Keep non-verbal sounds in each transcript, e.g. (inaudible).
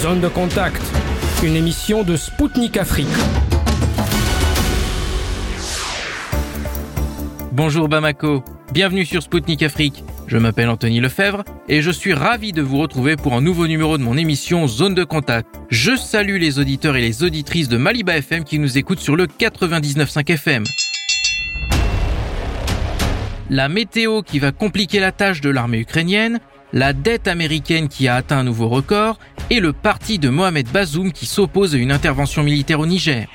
Zone de contact, une émission de Spoutnik Afrique. Bonjour Bamako, bienvenue sur Spoutnik Afrique. Je m'appelle Anthony Lefebvre et je suis ravi de vous retrouver pour un nouveau numéro de mon émission Zone de contact. Je salue les auditeurs et les auditrices de Maliba FM qui nous écoutent sur le 99.5 FM. La météo qui va compliquer la tâche de l'armée ukrainienne, la dette américaine qui a atteint un nouveau record et le parti de Mohamed Bazoum qui s'oppose à une intervention militaire au Niger.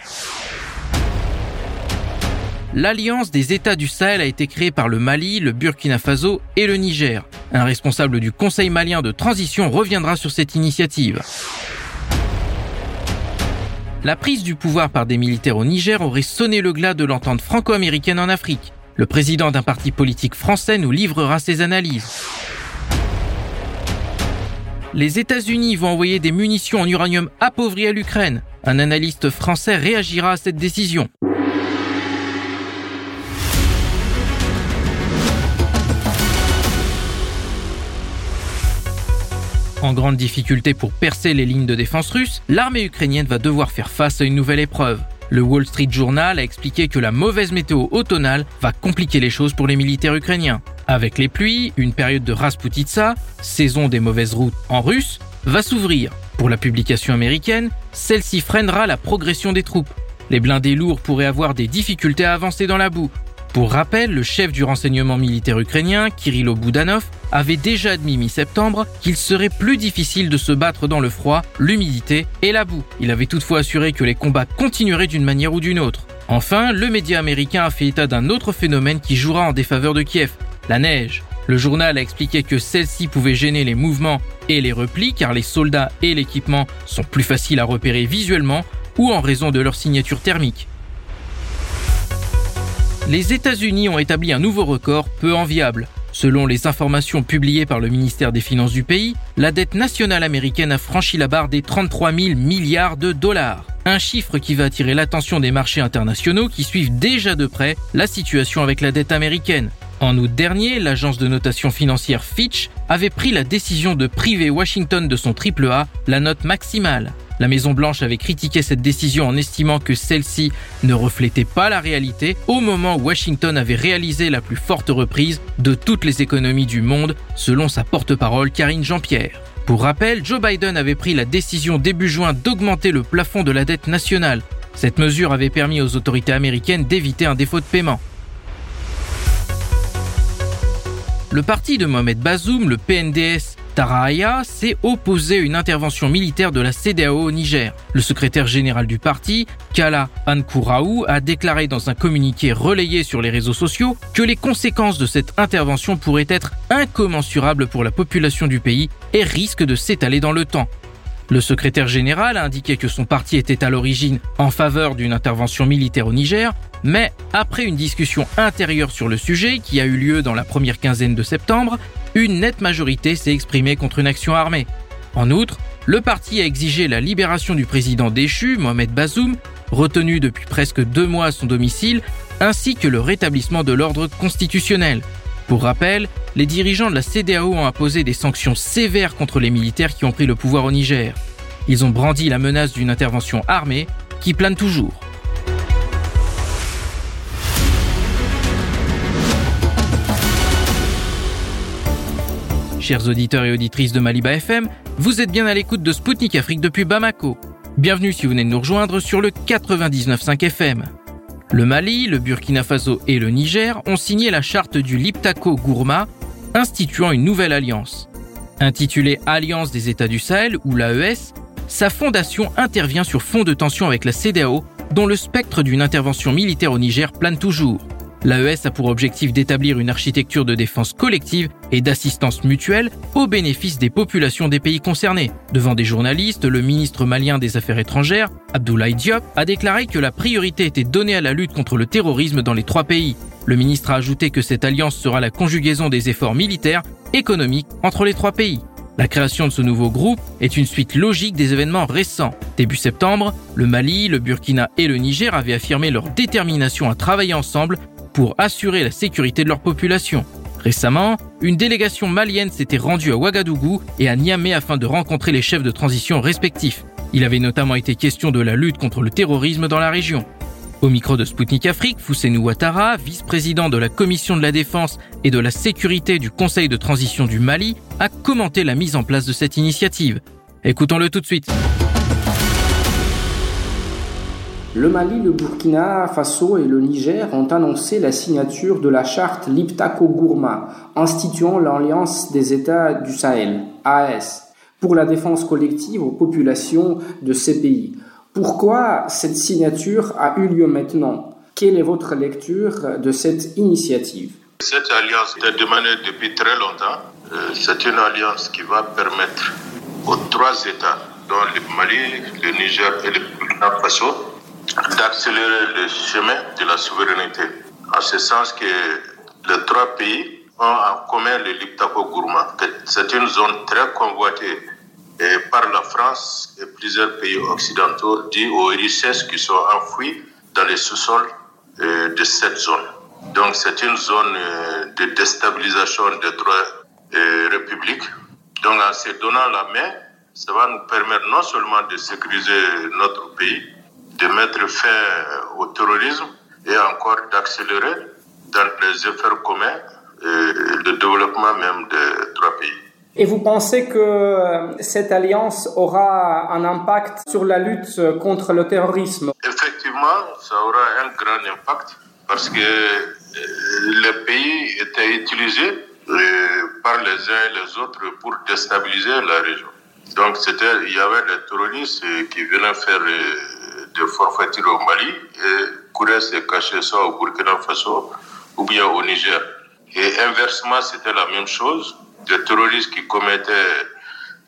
L'Alliance des États du Sahel a été créée par le Mali, le Burkina Faso et le Niger. Un responsable du Conseil malien de transition reviendra sur cette initiative. La prise du pouvoir par des militaires au Niger aurait sonné le glas de l'entente franco-américaine en Afrique. Le président d'un parti politique français nous livrera ses analyses. Les États-Unis vont envoyer des munitions en uranium appauvri à l'Ukraine. Un analyste français réagira à cette décision. En grande difficulté pour percer les lignes de défense russes, l'armée ukrainienne va devoir faire face à une nouvelle épreuve. Le Wall Street Journal a expliqué que la mauvaise météo automnale va compliquer les choses pour les militaires ukrainiens. Avec les pluies, une période de Rasputitsa, saison des mauvaises routes en russe, va s'ouvrir. Pour la publication américaine, celle-ci freinera la progression des troupes. Les blindés lourds pourraient avoir des difficultés à avancer dans la boue, pour rappel, le chef du renseignement militaire ukrainien, Kirilo Boudanov, avait déjà admis mi-septembre qu'il serait plus difficile de se battre dans le froid, l'humidité et la boue. Il avait toutefois assuré que les combats continueraient d'une manière ou d'une autre. Enfin, le média américain a fait état d'un autre phénomène qui jouera en défaveur de Kiev, la neige. Le journal a expliqué que celle-ci pouvait gêner les mouvements et les replis car les soldats et l'équipement sont plus faciles à repérer visuellement ou en raison de leur signature thermique les États-Unis ont établi un nouveau record peu enviable. Selon les informations publiées par le ministère des Finances du pays, la dette nationale américaine a franchi la barre des 33 000 milliards de dollars. Un chiffre qui va attirer l'attention des marchés internationaux qui suivent déjà de près la situation avec la dette américaine. En août dernier, l'agence de notation financière Fitch avait pris la décision de priver Washington de son AAA, la note maximale. La Maison-Blanche avait critiqué cette décision en estimant que celle-ci ne reflétait pas la réalité au moment où Washington avait réalisé la plus forte reprise de toutes les économies du monde, selon sa porte-parole Karine Jean-Pierre. Pour rappel, Joe Biden avait pris la décision début juin d'augmenter le plafond de la dette nationale. Cette mesure avait permis aux autorités américaines d'éviter un défaut de paiement. Le parti de Mohamed Bazoum, le PNDS, Tarahaya s'est opposé à une intervention militaire de la CDAO au Niger. Le secrétaire général du parti, Kala Ankouraou, a déclaré dans un communiqué relayé sur les réseaux sociaux que les conséquences de cette intervention pourraient être incommensurables pour la population du pays et risquent de s'étaler dans le temps. Le secrétaire général a indiqué que son parti était à l'origine en faveur d'une intervention militaire au Niger, mais après une discussion intérieure sur le sujet qui a eu lieu dans la première quinzaine de septembre, une nette majorité s'est exprimée contre une action armée. En outre, le parti a exigé la libération du président déchu, Mohamed Bazoum, retenu depuis presque deux mois à son domicile, ainsi que le rétablissement de l'ordre constitutionnel. Pour rappel, les dirigeants de la CDAO ont imposé des sanctions sévères contre les militaires qui ont pris le pouvoir au Niger. Ils ont brandi la menace d'une intervention armée qui plane toujours. Chers auditeurs et auditrices de Maliba FM, vous êtes bien à l'écoute de Spoutnik Afrique depuis Bamako. Bienvenue si vous venez de nous rejoindre sur le 99.5 FM. Le Mali, le Burkina Faso et le Niger ont signé la charte du Liptako Gourma, instituant une nouvelle alliance. Intitulée Alliance des États du Sahel ou l'AES, sa fondation intervient sur fond de tension avec la CDAO, dont le spectre d'une intervention militaire au Niger plane toujours. L'AES a pour objectif d'établir une architecture de défense collective et d'assistance mutuelle au bénéfice des populations des pays concernés. Devant des journalistes, le ministre malien des Affaires étrangères, Abdoulaye Diop, a déclaré que la priorité était donnée à la lutte contre le terrorisme dans les trois pays. Le ministre a ajouté que cette alliance sera la conjugaison des efforts militaires, économiques entre les trois pays. La création de ce nouveau groupe est une suite logique des événements récents. Début septembre, le Mali, le Burkina et le Niger avaient affirmé leur détermination à travailler ensemble pour assurer la sécurité de leur population. Récemment, une délégation malienne s'était rendue à Ouagadougou et à Niamey afin de rencontrer les chefs de transition respectifs. Il avait notamment été question de la lutte contre le terrorisme dans la région. Au micro de Spoutnik Afrique, Fousseinou Ouattara, vice-président de la Commission de la Défense et de la Sécurité du Conseil de transition du Mali, a commenté la mise en place de cette initiative. Écoutons-le tout de suite. Le Mali, le Burkina Faso et le Niger ont annoncé la signature de la charte Liptako-Gourma, instituant l'Alliance des États du Sahel, AS, pour la défense collective aux populations de ces pays. Pourquoi cette signature a eu lieu maintenant? Quelle est votre lecture de cette initiative? Cette alliance est demandée depuis très longtemps. Euh, c'est une alliance qui va permettre aux trois États, dont le Mali, le Niger et le Burkina Faso, d'accélérer le chemin de la souveraineté. En ce sens que les trois pays ont en commun le Liptako Gourma. C'est une zone très convoitée par la France et plusieurs pays occidentaux dû aux richesses qui sont enfouies dans les sous-sols euh, de cette zone. Donc c'est une zone euh, de déstabilisation des droits euh, républiques. Donc en se donnant la main, ça va nous permettre non seulement de sécuriser notre pays, de mettre fin au terrorisme et encore d'accélérer dans les efforts communs le développement même des trois pays. Et vous pensez que euh, cette alliance aura un impact sur la lutte contre le terrorisme? Effectivement, ça aura un grand impact parce que euh, les pays étaient utilisés euh, par les uns et les autres pour déstabiliser la région. Donc c'était, il y avait des terroristes qui venaient faire des forfaitures au Mali et couraient se cacher ça au Burkina Faso ou bien au Niger. Et inversement, c'était la même chose des terroristes qui commettaient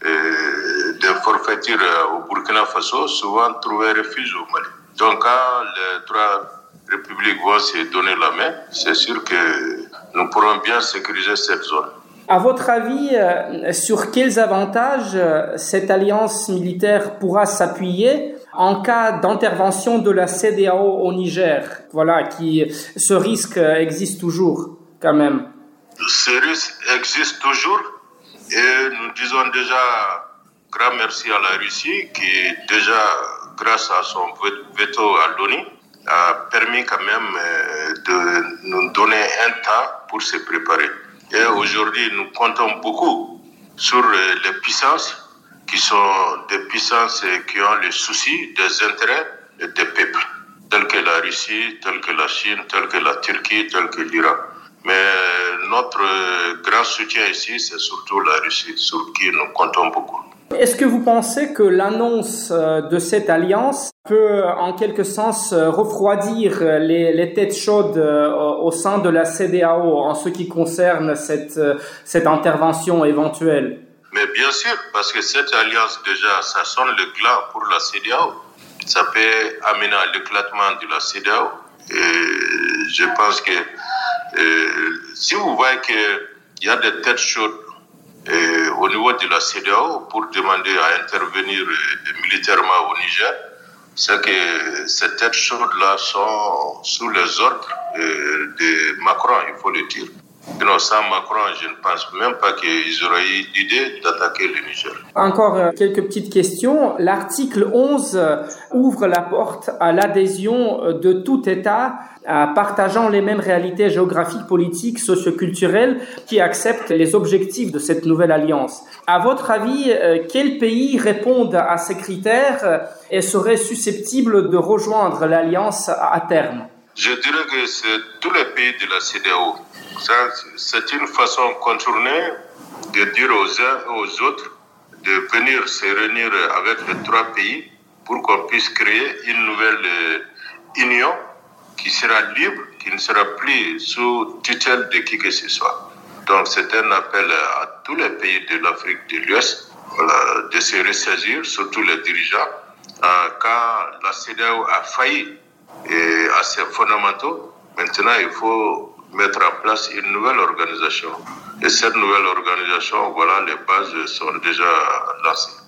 euh, des forfaitures au Burkina Faso souvent trouvaient refuge au Mali. Donc quand les trois républiques vont se donner la main, c'est sûr que nous pourrons bien sécuriser cette zone. À votre avis, euh, sur quels avantages euh, cette alliance militaire pourra s'appuyer en cas d'intervention de la CDAO au Niger Voilà, qui ce risque existe toujours quand même. Ce risque existe toujours et nous disons déjà grand merci à la Russie qui déjà, grâce à son veto à l'ONU, a permis quand même euh, de nous donner un temps pour se préparer. Et aujourd'hui, nous comptons beaucoup sur euh, les puissances qui sont des puissances qui ont les soucis des intérêts des peuples, tels que la Russie, tels que la Chine, tels que la Turquie, tels que l'Iran. Mais notre grand soutien ici, c'est surtout la Russie, sur qui nous comptons beaucoup. Est-ce que vous pensez que l'annonce euh, de cette alliance peut en quelque sens euh, refroidir les, les têtes chaudes euh, au sein de la CDAO en ce qui concerne cette, cette intervention éventuelle? Mais bien sûr, parce que cette alliance déjà, ça sonne le glas pour la CDAO. Ça peut amener à l'éclatement de la CDAO. Et je pense que euh, si vous voyez qu'il y a des têtes chaudes euh, au niveau de la CDAO pour demander à intervenir euh, militairement au Niger, c'est que ces têtes chaudes-là sont sous les ordres de Macron, il faut le dire. Non, sans Macron, je ne pense même pas qu'ils auraient eu l'idée d'attaquer le Niger. Encore quelques petites questions. L'article 11 ouvre la porte à l'adhésion de tout État partageant les mêmes réalités géographiques, politiques, socioculturelles qui acceptent les objectifs de cette nouvelle alliance. À votre avis, quels pays répondent à ces critères et seraient susceptibles de rejoindre l'alliance à terme? Je dirais que c'est tous les pays de la CDAO c'est une façon contournée de dire aux uns et aux autres de venir se réunir avec les trois pays pour qu'on puisse créer une nouvelle euh, union qui sera libre, qui ne sera plus sous tutelle de qui que ce soit. Donc c'est un appel à tous les pays de l'Afrique de l'Ouest de se ressaisir, surtout les dirigeants. quand la CEDEAO a failli à ses fondamentaux, maintenant il faut mettre en place une nouvelle organisation. Et cette nouvelle organisation, voilà, les bases sont déjà lancées.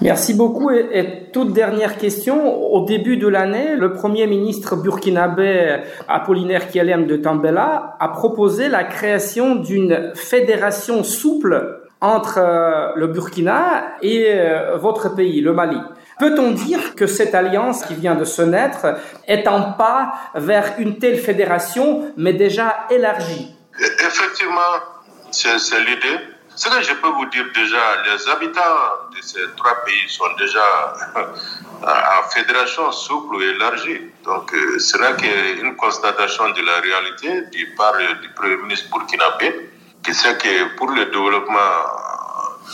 Merci beaucoup. Et, toute dernière question. Au début de l'année, le premier ministre burkinabé Apollinaire Kielem de Tambela a proposé la création d'une fédération souple entre euh, le Burkina et euh, votre pays, le Mali. Peut-on dire que cette alliance qui vient de se naître est un pas vers une telle fédération, mais déjà élargie? Effectivement, c'est l'idée. Ce que je peux vous dire déjà, les habitants de ces trois pays sont déjà (laughs) en fédération souple et élargie. Donc, euh, ce n'est qu'une constatation de la réalité du part du Premier ministre burkinabé, qui sait que pour le développement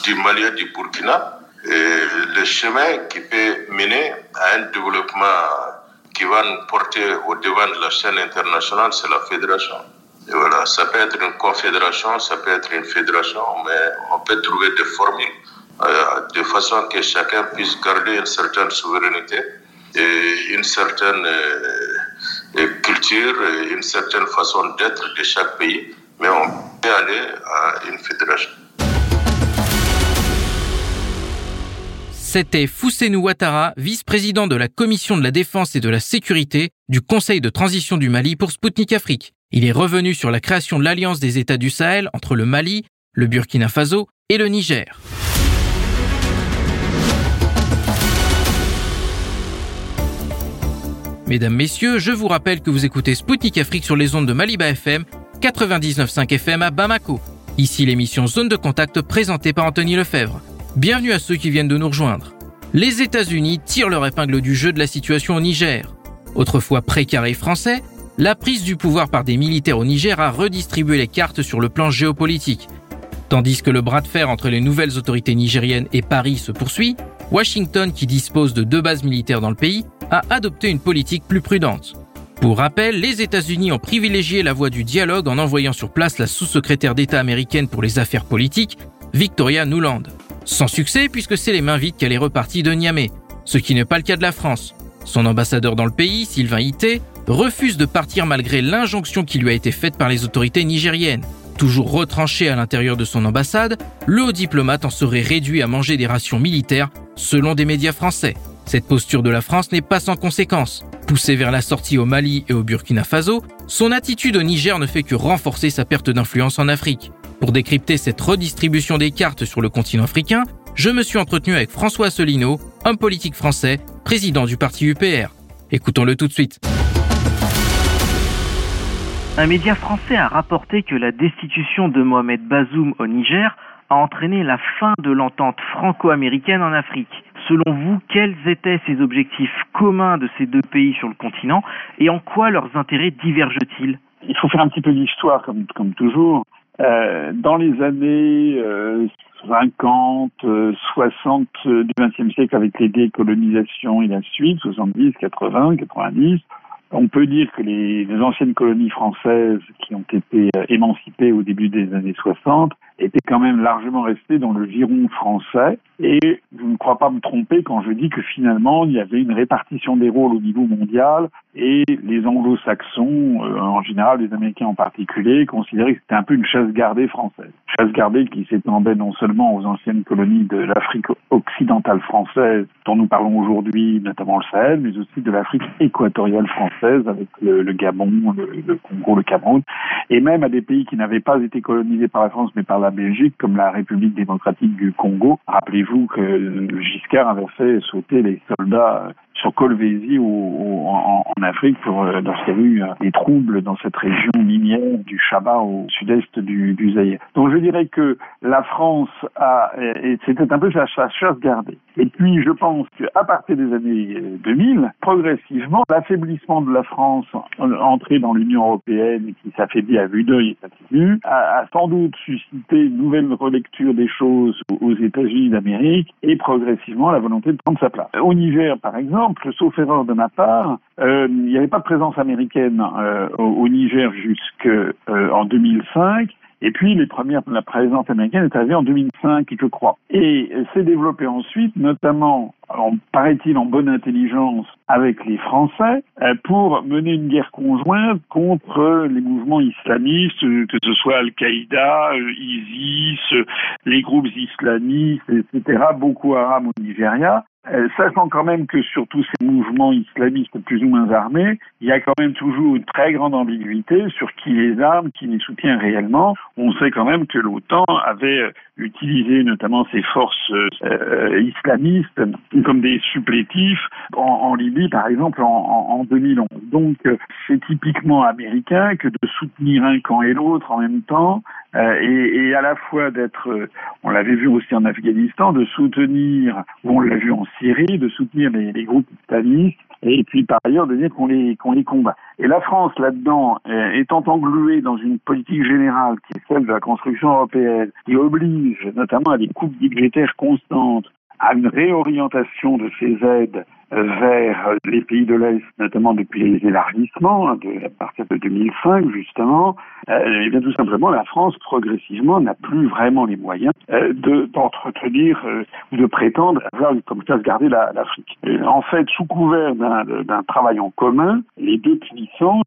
du Mali et du Burkina, le chemin qui peut mener à un développement qui va nous porter au devant de la chaîne internationale, c'est la fédération. Et voilà, ça peut être une confédération, ça peut être une fédération, mais on peut trouver des formules euh, de façon que chacun puisse garder une certaine souveraineté et une certaine euh, culture, une certaine façon d'être de chaque pays, mais on peut aller à une fédération. C'était Fousseinou Ouattara, vice-président de la Commission de la Défense et de la Sécurité du Conseil de transition du Mali pour Sputnik Afrique. Il est revenu sur la création de l'Alliance des États du Sahel entre le Mali, le Burkina Faso et le Niger. Mesdames, Messieurs, je vous rappelle que vous écoutez Sputnik Afrique sur les ondes de Maliba FM, 99.5 FM à Bamako. Ici l'émission Zone de Contact présentée par Anthony Lefebvre. Bienvenue à ceux qui viennent de nous rejoindre. Les États-Unis tirent leur épingle du jeu de la situation au Niger. Autrefois précaré français, la prise du pouvoir par des militaires au Niger a redistribué les cartes sur le plan géopolitique. Tandis que le bras de fer entre les nouvelles autorités nigériennes et Paris se poursuit, Washington, qui dispose de deux bases militaires dans le pays, a adopté une politique plus prudente. Pour rappel, les États-Unis ont privilégié la voie du dialogue en envoyant sur place la sous-secrétaire d'État américaine pour les affaires politiques, Victoria Nuland. Sans succès puisque c'est les mains vides qu'elle est repartie de Niamey, ce qui n'est pas le cas de la France. Son ambassadeur dans le pays, Sylvain Ité, refuse de partir malgré l'injonction qui lui a été faite par les autorités nigériennes. Toujours retranché à l'intérieur de son ambassade, le haut diplomate en serait réduit à manger des rations militaires, selon des médias français. Cette posture de la France n'est pas sans conséquence. Poussé vers la sortie au Mali et au Burkina Faso, son attitude au Niger ne fait que renforcer sa perte d'influence en Afrique. Pour décrypter cette redistribution des cartes sur le continent africain, je me suis entretenu avec François Asselineau, homme politique français, président du parti UPR. Écoutons-le tout de suite. Un média français a rapporté que la destitution de Mohamed Bazoum au Niger a entraîné la fin de l'entente franco-américaine en Afrique. Selon vous, quels étaient ces objectifs communs de ces deux pays sur le continent et en quoi leurs intérêts divergent-ils? Il faut faire un petit peu d'histoire comme, comme toujours. Euh, dans les années euh, 50, 60 euh, du XXe siècle avec les décolonisations et la suite, 70, 80, 90, on peut dire que les, les, anciennes colonies françaises qui ont été euh, émancipées au début des années 60 étaient quand même largement restées dans le giron français. Et je ne crois pas me tromper quand je dis que finalement, il y avait une répartition des rôles au niveau mondial et les anglo-saxons, euh, en général les Américains en particulier, considéraient que c'était un peu une chasse gardée française. Chasse gardée qui s'étendait non seulement aux anciennes colonies de l'Afrique occidentale française, dont nous parlons aujourd'hui, notamment le Sahel, mais aussi de l'Afrique équatoriale française avec le, Gabon, le, le, Congo, le Cameroun, et même à des pays qui n'avaient pas été colonisés par la France mais par la Belgique, comme la République démocratique du Congo. Rappelez-vous que Giscard avait fait sauter les soldats sur Colvézi ou, en, Afrique pour euh, lorsqu'il y a eu euh, des troubles dans cette région minière du Chabat au sud-est du, du Zaïre. Donc je dirais que la France a c'était un peu sa, chasse gardée. Et puis je pense qu'à partir des années 2000, euh, progressivement, l'affaiblissement de la France entrée dans l'Union européenne qui s'affaiblit à vue d'œil et continue, a, a sans doute suscité une nouvelle relecture des choses aux États-Unis d'Amérique et progressivement la volonté de prendre sa place. Au Niger, par exemple, sauf erreur de ma part, euh, il n'y avait pas de présence américaine euh, au, Niger jusqu'en euh, 2005. Et puis les premières, la présence américaine est arrivée en 2005, je crois. Et s'est développée ensuite, notamment, paraît-il, en bonne intelligence avec les Français, pour mener une guerre conjointe contre les mouvements islamistes, que ce soit Al-Qaïda, ISIS, les groupes islamistes, etc., Boko Haram au Nigeria, euh, sachant quand même que sur tous ces mouvements islamistes plus ou moins armés, il y a quand même toujours une très grande ambiguïté sur qui les arme, qui les soutient réellement. On sait quand même que l'OTAN avait euh, utilisé notamment ses forces euh, islamistes comme des supplétifs en, en Libye, par exemple, en, en 2011. Donc, c'est typiquement américain que de soutenir un camp et l'autre en même temps, et, et, à la fois d'être, on l'avait vu aussi en Afghanistan, de soutenir, ou on l'a vu en Syrie, de soutenir les, les groupes islamistes, et puis par ailleurs de dire qu'on les, qu'on les combat. Et la France, là-dedans, euh, étant engluée dans une politique générale qui est celle de la construction européenne, qui oblige notamment à des coupes budgétaires constantes, à une réorientation de ces aides vers les pays de l'Est, notamment depuis les élargissements, de, à partir de 2005 justement, euh, et bien tout simplement la France progressivement n'a plus vraiment les moyens euh, de d'entretenir euh, ou de prétendre avoir comme ça garder l'Afrique. en fait, sous couvert d'un travail en commun, les deux puissances,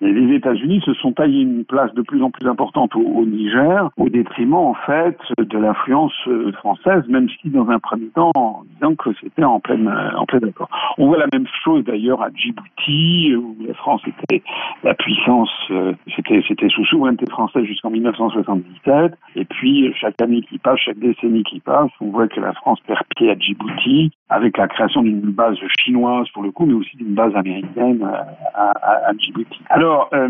les États-Unis se sont taillés une place de plus en plus importante au, au Niger, au détriment en fait de l'influence française, même si dans un premier temps, en disant que c'était en pleine en pleine on voit la même chose d'ailleurs à Djibouti, où la France était la puissance, euh, c'était, c'était sous souveraineté française jusqu'en 1977. Et puis, chaque année qui passe, chaque décennie qui passe, on voit que la France perd pied à Djibouti, avec la création d'une base chinoise pour le coup, mais aussi d'une base américaine à, Djibouti. Alors, euh,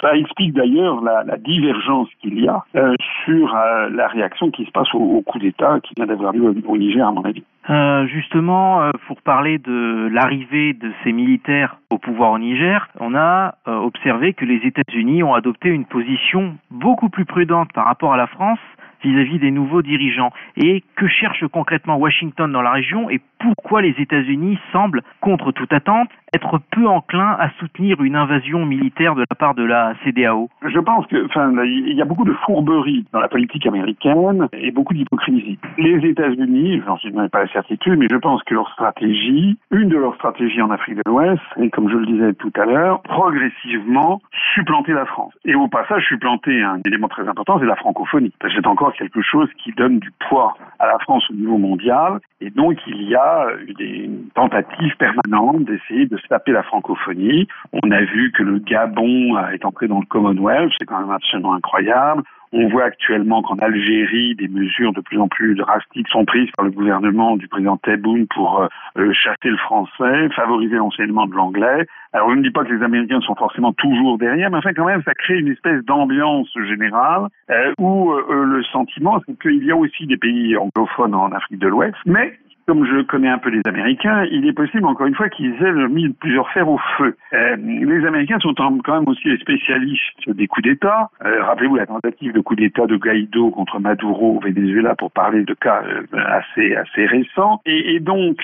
ça explique d'ailleurs la, divergence qu'il y a euh, sur la réaction qui se passe au, coup d'État qui vient d'avoir lieu au Niger, à mon avis. Euh, justement, euh, pour parler de l'arrivée de ces militaires au pouvoir au Niger, on a euh, observé que les États-Unis ont adopté une position beaucoup plus prudente par rapport à la France vis-à-vis des nouveaux dirigeants. Et que cherche concrètement Washington dans la région et pourquoi les États-Unis semblent, contre toute attente, être peu enclins à soutenir une invasion militaire de la part de la CDAO Je pense que, enfin, il y a beaucoup de fourberie dans la politique américaine et beaucoup d'hypocrisie. Les États-Unis, j'en suis pas la certitude, mais je pense que leur stratégie, une de leurs stratégies en Afrique de l'Ouest, et comme je le disais tout à l'heure, progressivement supplanter la France. Et au passage, supplanter un élément très important, c'est la francophonie. C'est encore quelque chose qui donne du poids à la France au niveau mondial, et donc il y a des tentatives permanentes d'essayer de se taper la francophonie. On a vu que le Gabon est entré dans le Commonwealth, c'est quand même absolument incroyable. On voit actuellement qu'en Algérie, des mesures de plus en plus drastiques sont prises par le gouvernement du président Tebboune pour euh, euh, chasser le français, favoriser l'enseignement de l'anglais. Alors, je ne dis pas que les Américains sont forcément toujours derrière, mais enfin, quand même, ça crée une espèce d'ambiance générale euh, où le sentiment, c'est qu'il y a aussi des pays anglophones en Afrique de l'Ouest, mais comme je connais un peu les Américains, il est possible, encore une fois, qu'ils aient mis plusieurs fers au feu. Euh, les Américains sont quand même aussi les spécialistes des coups d'État. Euh, rappelez-vous la tentative de coup d'État de Guaido contre Maduro au Venezuela pour parler de cas euh, assez assez récents. Et, donc,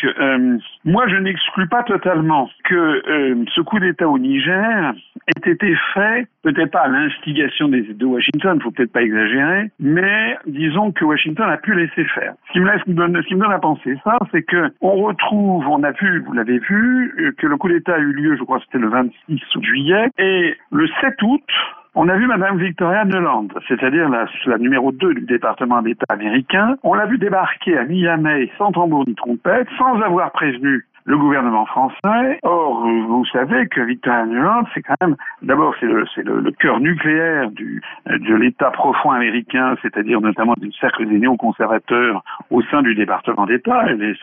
moi, je n'exclus pas totalement que ce coup d'État au Niger ait été fait, peut-être pas à l'instigation de Washington, faut peut-être pas exagérer, mais disons que Washington a pu laisser faire. Ce qui me laisse, ce qui me donne à penser ça, c'est que on retrouve, on a vu, vous l'avez vu, euh, que le coup d'État a eu lieu, je crois que c'était le 26 juillet, et le 7 août, on a vu Madame Victoria Nuland, c'est-à-dire la, la, numéro 2 du département d'État américain. On l'a vu débarquer à Niamey sans tambour ni trompette, sans avoir prévenu le gouvernement français. Or, vous savez que Victoria Nuland, c'est quand même, d'abord, c'est le, le, le, cœur nucléaire du, de l'État profond américain, c'est-à-dire notamment du cercle des néoconservateurs au sein du département d'État. Elle est,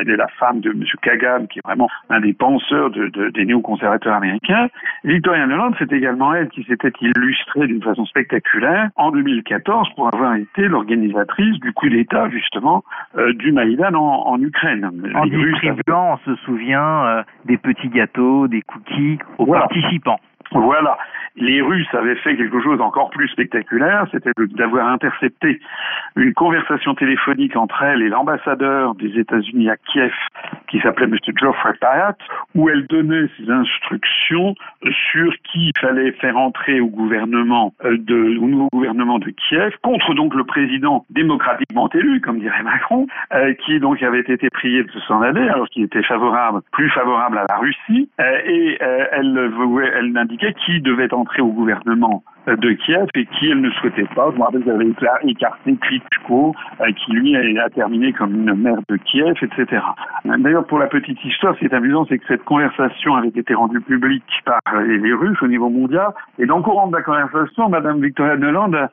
elle est la femme de M. Kagan, qui est vraiment un des penseurs de, de, des néoconservateurs américains. Victoria Nuland, c'est également elle qui s'était illustrée d'une façon spectaculaire en 2014 pour avoir été l'organisatrice du coup d'État, justement, euh, du Maïdan en, en Ukraine. En distribuant se souvient euh, des petits gâteaux, des cookies aux participants. Voilà. Les Russes avaient fait quelque chose d'encore plus spectaculaire, c'était d'avoir intercepté une conversation téléphonique entre elle et l'ambassadeur des États-Unis à Kiev, qui s'appelait M. Geoffrey Pyatt, où elle donnait ses instructions sur qui il fallait faire entrer au gouvernement euh, de, au nouveau gouvernement de Kiev, contre donc le président démocratiquement élu, comme dirait Macron, euh, qui donc avait été prié de s'en aller, alors qu'il était favorable, plus favorable à la Russie, euh, et elle, elle qui devait entrer au gouvernement de Kiev et qui elle ne souhaitait pas. Je me rappelle qu'elle écarté Klitschko, euh, qui lui a terminé comme une maire de Kiev, etc. D'ailleurs, pour la petite histoire, ce qui est amusant, c'est que cette conversation avait été rendue publique par les Russes au niveau mondial. Et dans le courant de la conversation, Madame Victoria Nuland, euh,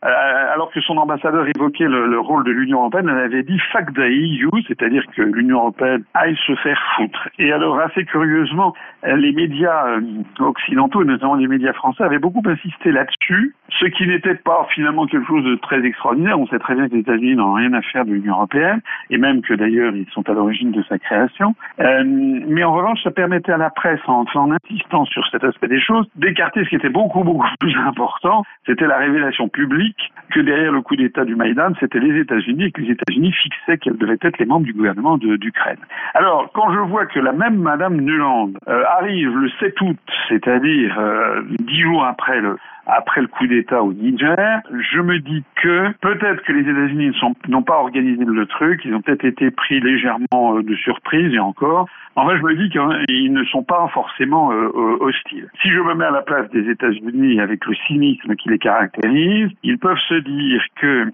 alors que son ambassadeur évoquait le, rôle de l'Union européenne, elle avait dit fuck the EU, c'est-à-dire que l'Union européenne aille se faire foutre. Et alors, assez curieusement, les médias euh, occidentaux, notamment les médias français, avaient beaucoup insisté là-dessus ce qui n'était pas finalement quelque chose de très extraordinaire. On sait très bien que les États-Unis n'ont rien à faire de l'Union européenne, et même que d'ailleurs ils sont à l'origine de sa création. Euh, mais en revanche, ça permettait à la presse, en, en insistant sur cet aspect des choses, d'écarter ce qui était beaucoup beaucoup plus (laughs) important. C'était la révélation publique que derrière le coup d'État du Maïdan, c'était les États-Unis et que les États-Unis fixaient quels devaient être les membres du gouvernement d'Ukraine. Alors, quand je vois que la même Madame Nuland euh, arrive le 7 août, c'est-à-dire euh, dix jours après le, après le coup d'État au Niger, je me dis que peut-être que les États-Unis n'ont pas organisé le truc, ils ont peut-être été pris légèrement euh, de surprise et encore. En fait, je me dis qu'ils ne sont pas forcément euh, euh, hostiles. Si je me mets à la place des États-Unis avec le cynisme qui les caractérise, ils peuvent se dire que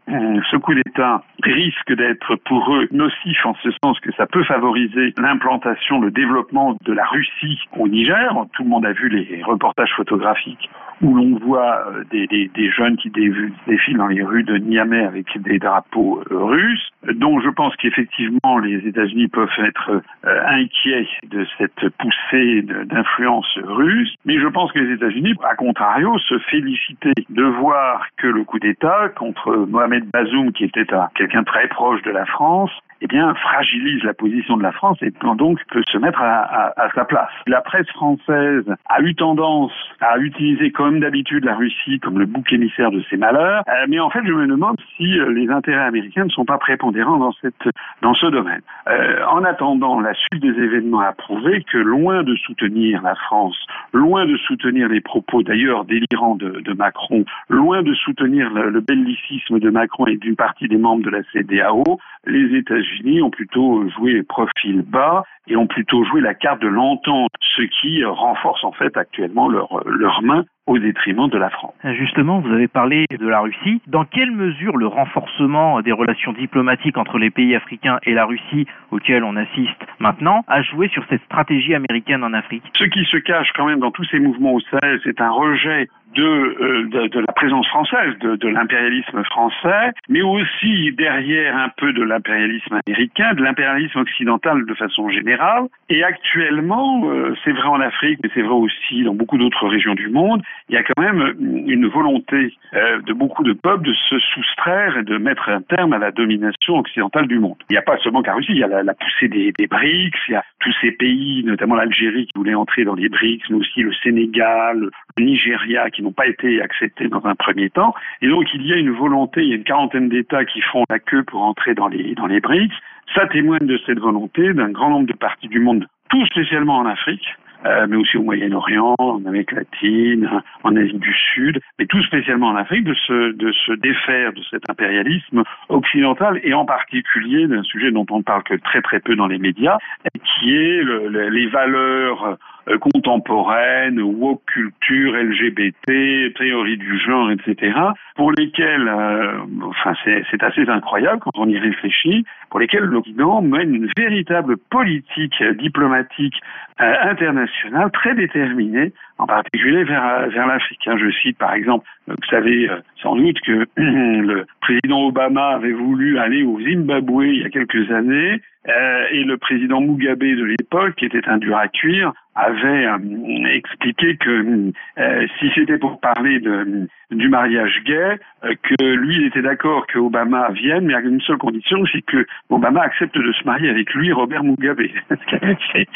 ce coup d'État risque d'être pour eux nocif en ce sens que ça peut favoriser l'implantation, le développement de la Russie au Niger. Tout le monde a vu les reportages photographiques où l'on voit euh, des, jeunes qui défilent dans les rues de Niamey avec des drapeaux euh, russes, dont je pense qu'effectivement les États-Unis peuvent être euh, inquiets de cette poussée d'influence russe, mais je pense que les États-Unis, à contrario, se félicitaient de voir que le coup d'État contre Mohamed Bazoum, qui était quelqu'un très proche de la France, eh bien, fragilise la position de la France et donc peut se mettre à, à, sa place. La presse française a eu tendance à utiliser comme d'habitude la Russie comme le bouc émissaire de ses malheurs, euh, mais en fait, je me demande si euh, les intérêts américains ne sont pas prépondérants dans, ce domaine. Euh, en attendant, la suite des événements a prouvé que loin de soutenir la France, loin de soutenir les propos d'ailleurs délirants de, Macron, loin de soutenir le, le bellicisme de Macron et d'une partie des membres de la CDAO, les États-Unis ont plutôt joué profil bas et ont plutôt joué la carte de l'entente, ce qui renforce en fait actuellement leur, leur main au détriment de la France. Justement, vous avez parlé de la Russie. Dans quelle mesure le renforcement des relations diplomatiques entre les pays africains et la Russie, auquel on assiste maintenant, a joué sur cette stratégie américaine en Afrique? Ce qui se cache quand même dans tous ces mouvements au Sahel, c'est un rejet de, euh, de, la présence française, de, l'impérialisme français, mais aussi derrière un peu de l'impérialisme américain, de l'impérialisme occidental de façon générale. Et actuellement, euh, c'est vrai en Afrique, mais c'est vrai aussi dans beaucoup d'autres régions du monde, il y a quand même une volonté euh, de beaucoup de peuples de se soustraire et de mettre un terme à la domination occidentale du monde. Il n'y a pas seulement qu'à Russie, il y a la, la poussée des, des, BRICS, il y a tous ces pays, notamment l'Algérie qui voulait entrer dans les BRICS, mais aussi le Sénégal, le Nigeria qui n'ont pas été acceptés dans un premier temps. Et donc il y a une volonté, il y a une quarantaine d'États qui font la queue pour entrer dans les, dans les BRICS. Ça témoigne de cette volonté d'un grand nombre de parties du monde, tout spécialement en Afrique, euh, mais aussi au Moyen-Orient, en Amérique latine, en Asie du Sud, mais tout spécialement en Afrique, de se, de se défaire de cet impérialisme occidental et en particulier d'un sujet dont on ne parle que très très peu dans les médias, qui est le, le, les valeurs euh, contemporaines, woke culture, LGBT, théorie du genre, etc., pour lesquelles, euh, enfin c'est assez incroyable quand on y réfléchit, pour lesquelles l'Occident mène une véritable politique diplomatique euh, internationale très déterminée, en particulier vers, vers l'Afrique. Hein. Je cite par exemple, vous savez sans doute que (clears throat) le président Obama avait voulu aller au Zimbabwe il y a quelques années, euh, et le président Mugabe de l'époque, qui était un dur à cuire, avait euh, expliqué que euh, si c'était pour parler de, du mariage gay, euh, que lui il était d'accord que Obama vienne, mais à une seule condition, c'est que Obama accepte de se marier avec lui, Robert Mugabe, (laughs) fait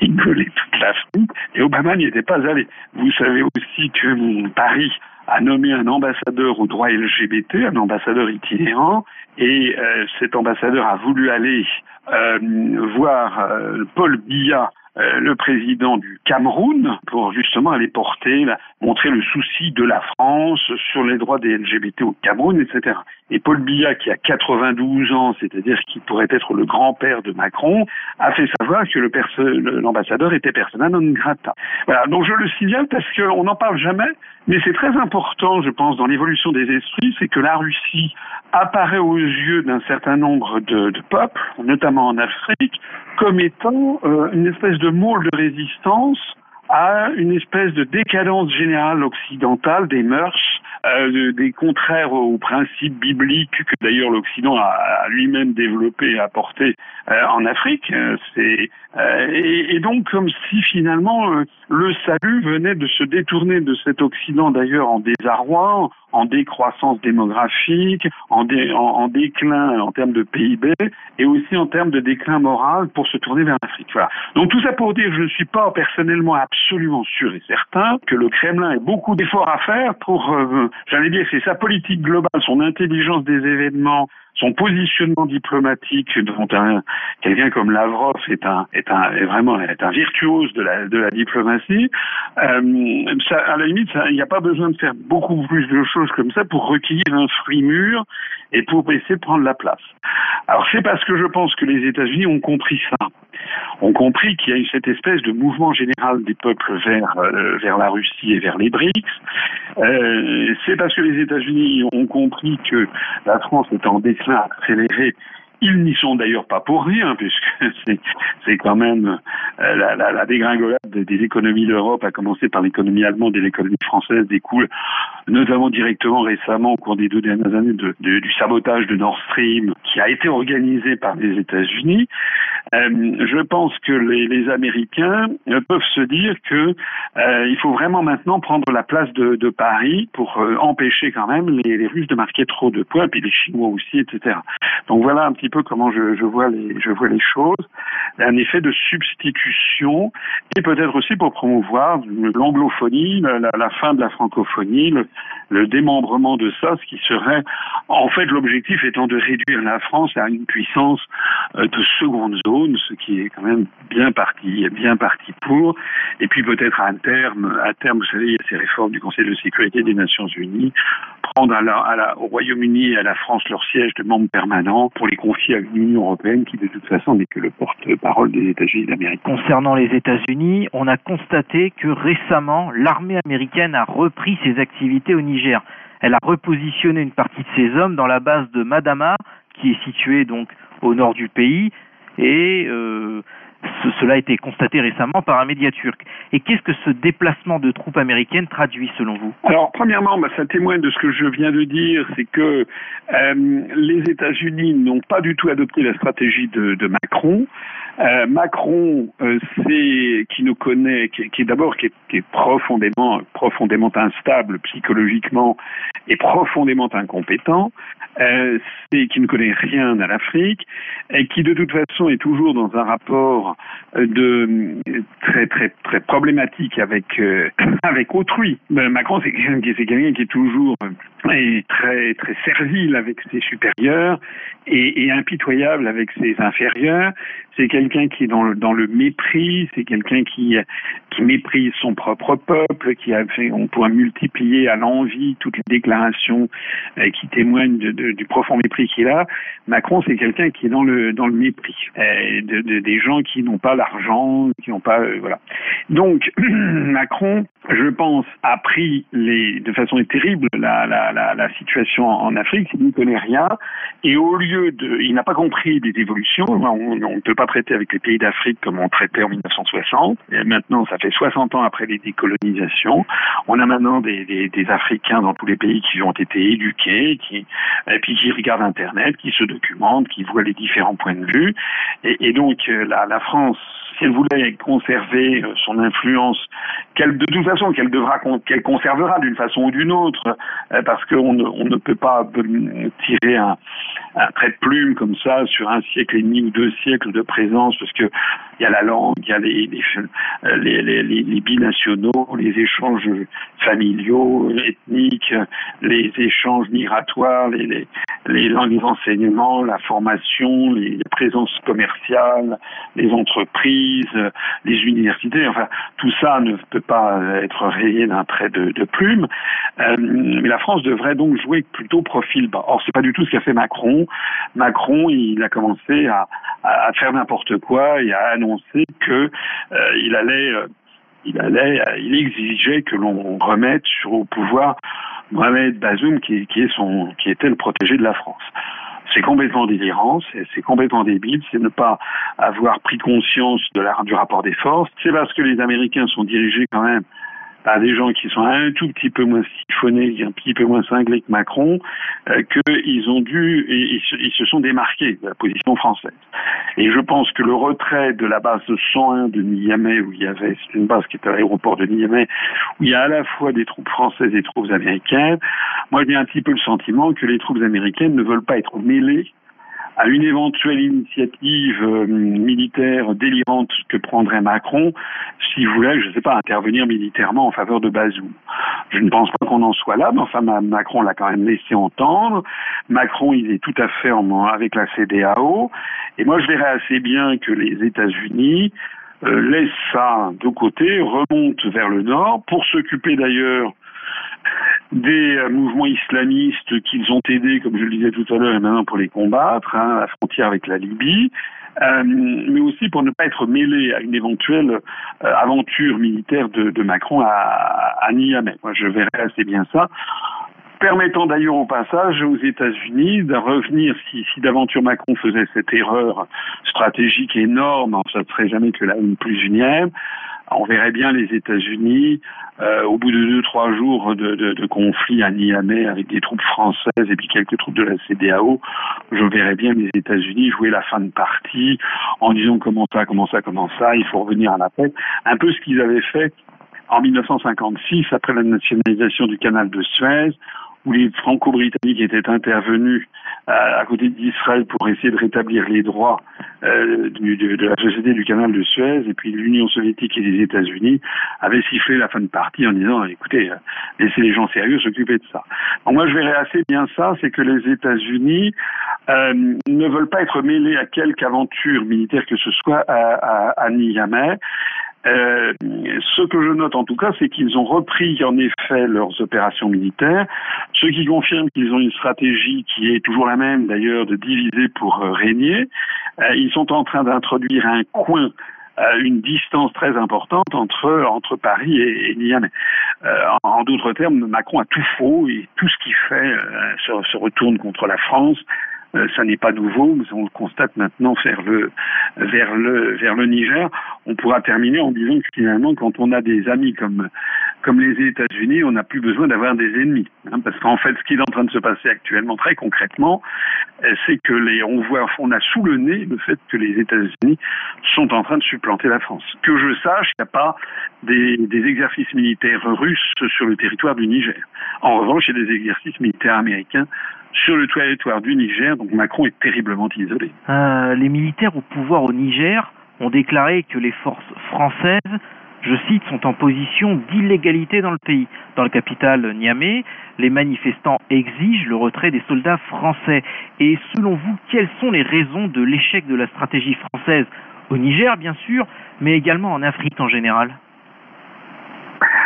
rigoler toute l'Afrique, et Obama n'y était pas allé. Vous savez aussi que Paris a nommé un ambassadeur au droit LGBT, un ambassadeur itinérant, et euh, cet ambassadeur a voulu aller euh, voir Paul Biya, euh, le président du Cameroun pour justement aller porter, montrer le souci de la France sur les droits des LGBT au Cameroun, etc. Et Paul Biya, qui a 92 ans, c'est-à-dire qui pourrait être le grand-père de Macron, a fait savoir que l'ambassadeur était persona non grata. Voilà, donc je le signale parce qu'on n'en parle jamais, mais c'est très important, je pense, dans l'évolution des esprits, c'est que la Russie apparaît aux yeux d'un certain nombre de, peuples, notamment en Afrique, comme étant euh, une espèce de môle de résistance à une espèce de décadence générale occidentale des mœurs, euh, des contraires aux principes bibliques que d'ailleurs l'Occident a, lui-même développé et apporté euh, en Afrique. Euh, c'est et, et, donc comme si finalement le salut venait de se détourner de cet Occident d'ailleurs en désarroi, en décroissance démographique, en, en, déclin en termes de PIB et aussi en termes de déclin moral pour se tourner vers l'Afrique. Voilà. Donc tout ça pour dire, je ne suis pas personnellement absolument sûr et certain que le Kremlin ait beaucoup d'efforts à faire pour, euh, j'allais dire, c'est sa politique globale, son intelligence des événements, son positionnement diplomatique dont un quelqu'un comme Lavrov est un est un vraiment est un virtuose de la de la diplomatie. Euh, à la limite il n'y a pas besoin de faire beaucoup plus de choses comme ça pour recueillir un fruit mûr et pour essayer de prendre la place. Alors c'est parce que je pense que les États-Unis ont compris ça ont compris qu'il y a eu cette espèce de mouvement général des peuples vers euh, la Russie et vers les BRICS euh, c'est parce que les États-Unis ont compris que la France est en déclin accéléré ils n'y sont d'ailleurs pas pour rien, puisque (laughs) c'est quand même euh, la, la, la dégringolade des économies d'Europe, à commencer par l'économie allemande et l'économie française, découle notamment directement récemment au cours des deux dernières années du sabotage de Nord Stream qui a été organisé par les États-Unis. Euh, je pense que les, les, Américains peuvent se dire que euh, il faut vraiment maintenant prendre la place de, de Paris pour euh, empêcher quand même les, les, Russes de marquer trop de points, puis les Chinois aussi, etc. Donc voilà un petit peu comment je, je vois les je vois les choses. Un effet de substitution et peut-être aussi pour promouvoir l'anglophonie, la, la, fin de la francophonie, le, le démembrement de ça, ce qui serait en fait l'objectif étant de réduire la France à une puissance euh, de seconde zone, ce qui est quand même bien parti, bien parti pour. Et puis peut-être à terme, à terme, vous savez, il y a ces réformes du Conseil de sécurité des Nations Unies, prendre à au Royaume-Uni et à la France leur siège de membre permanent pour les confier à l'Union européenne, qui de toute façon n'est que le porte-parole des États-Unis d'Amérique. Concernant les États-Unis, on a constaté que récemment, l'armée américaine a repris ses activités au Niger. Elle a repositionné une partie de ses hommes dans la base de Madama, qui est située donc au nord du pays, et euh, ce, cela a été constaté récemment par un média turc. Et qu'est-ce que ce déplacement de troupes américaines traduit selon vous Alors, premièrement, bah, ça témoigne de ce que je viens de dire, c'est que euh, les États-Unis n'ont pas du tout adopté la stratégie de, Macron. Euh, Macron, euh, c'est qui nous connaît, qui, est d'abord qui, est profondément, profondément instable psychologiquement et profondément incompétent, c'est qui ne connaît rien à l'Afrique et qui de toute façon est toujours dans un rapport de très très très problématique avec euh, (coughs) avec autrui. Ben, Macron, c'est quelqu'un qui est toujours très très servile avec ses supérieurs et impitoyable avec ses inférieurs. C'est quelqu'un qui est dans le, mépris, c'est quelqu'un qui, méprise son propre peuple, qui a fait, on pourrait multiplier à l'envie toutes les déclarations euh, qui témoignent du profond mépris qu'il a. Macron, c'est quelqu'un qui est dans le, mépris, euh, de, de, des gens qui n'ont pas l'argent, qui n'ont pas, euh, voilà. Donc, (clears throat) Macron, je pense, a pris de façon terrible la, situation en Afrique, il ne connaît rien, et au lieu de, il n'a pas compris des évolutions, on ne peut pas traiter avec les pays d'Afrique comme on traitait en 1960, et maintenant ça fait 60 ans après les décolonisations, on a maintenant des, Africains dans tous les pays qui ont été éduqués, qui, et puis qui regardent Internet, qui se documentent, qui voient les différents points de vue, et, donc la, la France si elle voulait conserver euh, son influence, qu'elle de toute façon qu'elle devra qu'elle conservera d'une façon ou d'une autre, euh, parce qu'on ne, on ne peut pas tirer un, un trait de plume comme ça sur un siècle et demi ou deux siècles de présence, parce que il y a la langue, il y a les, les, les, les, binationaux, les échanges familiaux, ethniques, les échanges migratoires, les, les, les langues d'enseignement, la formation, les présences commerciales, les entreprises, les universités, enfin tout ça ne peut pas être rayé d'un trait de, de plume. Euh, mais la France devrait donc jouer plutôt profil bas. Or, c'est pas du tout ce qu'a fait Macron. Macron, il a commencé à, à faire n'importe quoi et à annoncer que euh, il allait, euh, allait, il exigeait que l'on remette sur au pouvoir Mohamed Bazoum, qui, qui était le protégé de la France. C'est complètement délirant, c'est complètement débile, c'est ne pas avoir pris conscience de la, du rapport des forces. C'est parce que les Américains sont dirigés quand même par des gens qui sont un tout petit peu moins siphonnés, un petit peu moins cinglés que Macron, euh, qu'ils ont dû, et ils se, sont démarqués de la position française. Et je pense que le retrait de la base de 101 de Niamey, où il y avait, c'est une base qui est à l'aéroport de Niamey, où il y a à la fois des troupes françaises et des troupes américaines, moi j'ai un petit peu le sentiment que les troupes américaines ne veulent pas être mêlées à une éventuelle initiative euh, militaire délirante que prendrait Macron s'il voulait, je ne sais pas, intervenir militairement en faveur de Bazoum. Je ne pense pas qu'on en soit là, mais enfin Macron l'a quand même laissé entendre. Macron, il est tout à fait avec la CDAO, et moi je verrais assez bien que les États-Unis euh, laissent ça de côté, remontent vers le nord pour s'occuper d'ailleurs des euh, mouvements islamistes qu'ils ont aidés, comme je le disais tout à l'heure, et maintenant pour les combattre, hein, à la frontière avec la Libye, euh, mais aussi pour ne pas être mêlé à une éventuelle euh, aventure militaire de, de Macron à, à, Niamey. Moi, je verrais assez bien ça permettant d'ailleurs au passage aux États-Unis de revenir, si, d'aventure Macron faisait cette erreur stratégique énorme, ça ne serait jamais que la une plus unième, on verrait bien les États-Unis, euh, au bout de deux, trois jours de, de, de, conflit à Niamey avec des troupes françaises et puis quelques troupes de la CDAO, je verrais bien les États-Unis jouer la fin de partie en disant comment ça, comment ça, comment ça, il faut revenir à la paix. Un peu ce qu'ils avaient fait en 1956 après la nationalisation du canal de Suez, où les franco-britanniques étaient intervenus à, côté d'Israël pour essayer de rétablir les droits euh, de, la société du canal de Suez, et puis l'Union soviétique et les États-Unis avaient sifflé la fin de partie en disant écoutez, euh, laissez les gens sérieux s'occuper de ça. Donc moi je verrais assez bien ça, c'est que les États-Unis euh, ne veulent pas être mêlés à quelque aventure militaire que ce soit à, à, à Niamey, euh, ce que je note en tout cas, c'est qu'ils ont repris en effet leurs opérations militaires, ce qui confirme qu'ils ont une stratégie qui est toujours la même d'ailleurs de diviser pour euh, régner. Euh, ils sont en train d'introduire un coin une distance très importante entre entre Paris et, et Niamey. En, d'autres termes, Macron a tout faux et tout ce qu'il fait se, retourne contre la France. Euh, ça n'est pas nouveau, mais on le constate maintenant vers le Niger. On pourra terminer en disant que finalement, quand on a des amis comme les États-Unis, on n'a plus besoin d'avoir des ennemis, hein, parce qu'en fait, ce qui est en train de se passer actuellement, très concrètement, euh, c'est que les on voit on a sous le nez le fait que les États-Unis sont en train de supplanter la France. Que je sache, il n'y a pas des exercices militaires russes sur le territoire du Niger. En revanche, il y a des exercices militaires américains sur le territoire du Niger, donc Macron est terriblement isolé. Euh, les militaires au pouvoir au Niger ont déclaré que les forces françaises, je cite, sont en position d'illégalité dans le pays. Dans le capital Niamey, les manifestants exigent le retrait des soldats français. Et selon vous, quelles sont les raisons de l'échec de la stratégie française au Niger, bien sûr, mais également en Afrique en général?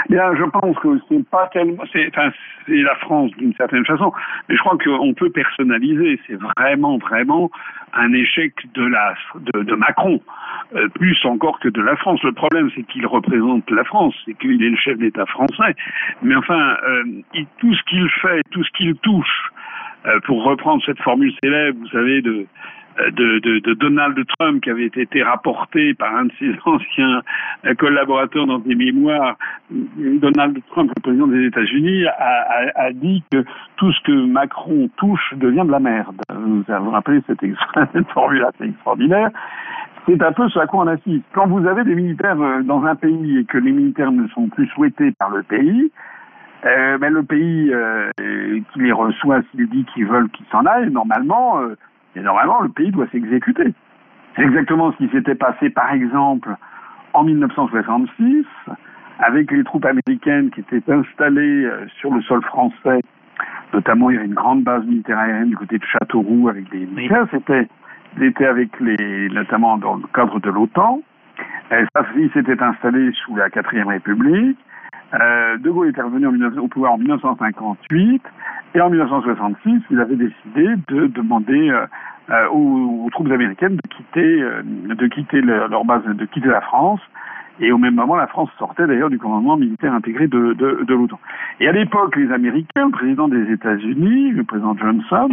Bien, je pense que c'est pas tellement, c'est, enfin, c'est la France d'une certaine façon, mais je crois qu'on peut personnaliser. C'est vraiment, vraiment un échec de la, de, Macron, euh, plus encore que de la France. Le problème, c'est qu'il représente la France, c'est qu'il est le chef d'État français. Mais enfin, euh, il, tout ce qu'il fait, tout ce qu'il touche, euh, pour reprendre cette formule célèbre, vous savez, de de, de, de, Donald Trump qui avait été rapporté par un de ses (laughs) anciens collaborateurs dans des mémoires. Donald Trump, le président des États-Unis, a, a, a, dit que tout ce que Macron touche devient de la merde. Vous vous rappelez cette, (laughs) cette formule assez extraordinaire c'est un peu ce à quoi on assiste. Quand vous avez des militaires euh, dans un pays et que les militaires ne sont plus souhaités par le pays, euh, ben le pays euh, qui les reçoit, s'il dit qu'ils veulent qu'ils s'en aillent, normalement, euh, et normalement, le pays doit s'exécuter. C'est exactement ce qui s'était passé, par exemple, en 1966, avec les troupes américaines qui étaient installées euh, sur le sol français. Notamment, il y avait une grande base militaire aérienne du côté de Châteauroux avec des militaires. C'était, c'était avec les, notamment dans le cadre de l'OTAN. Euh, ça s'était installé sous la quatrième République. Euh, de Gaulle est revenu en 19, au pouvoir en 1958 et en 1966, il avait décidé de demander euh, euh, aux, aux, troupes américaines de quitter, euh, de quitter leur, base, de quitter la France. Et au même moment, la France sortait d'ailleurs du commandement militaire intégré de, de, de l'OTAN. Et à l'époque, les Américains, le président des États-Unis, le président Johnson,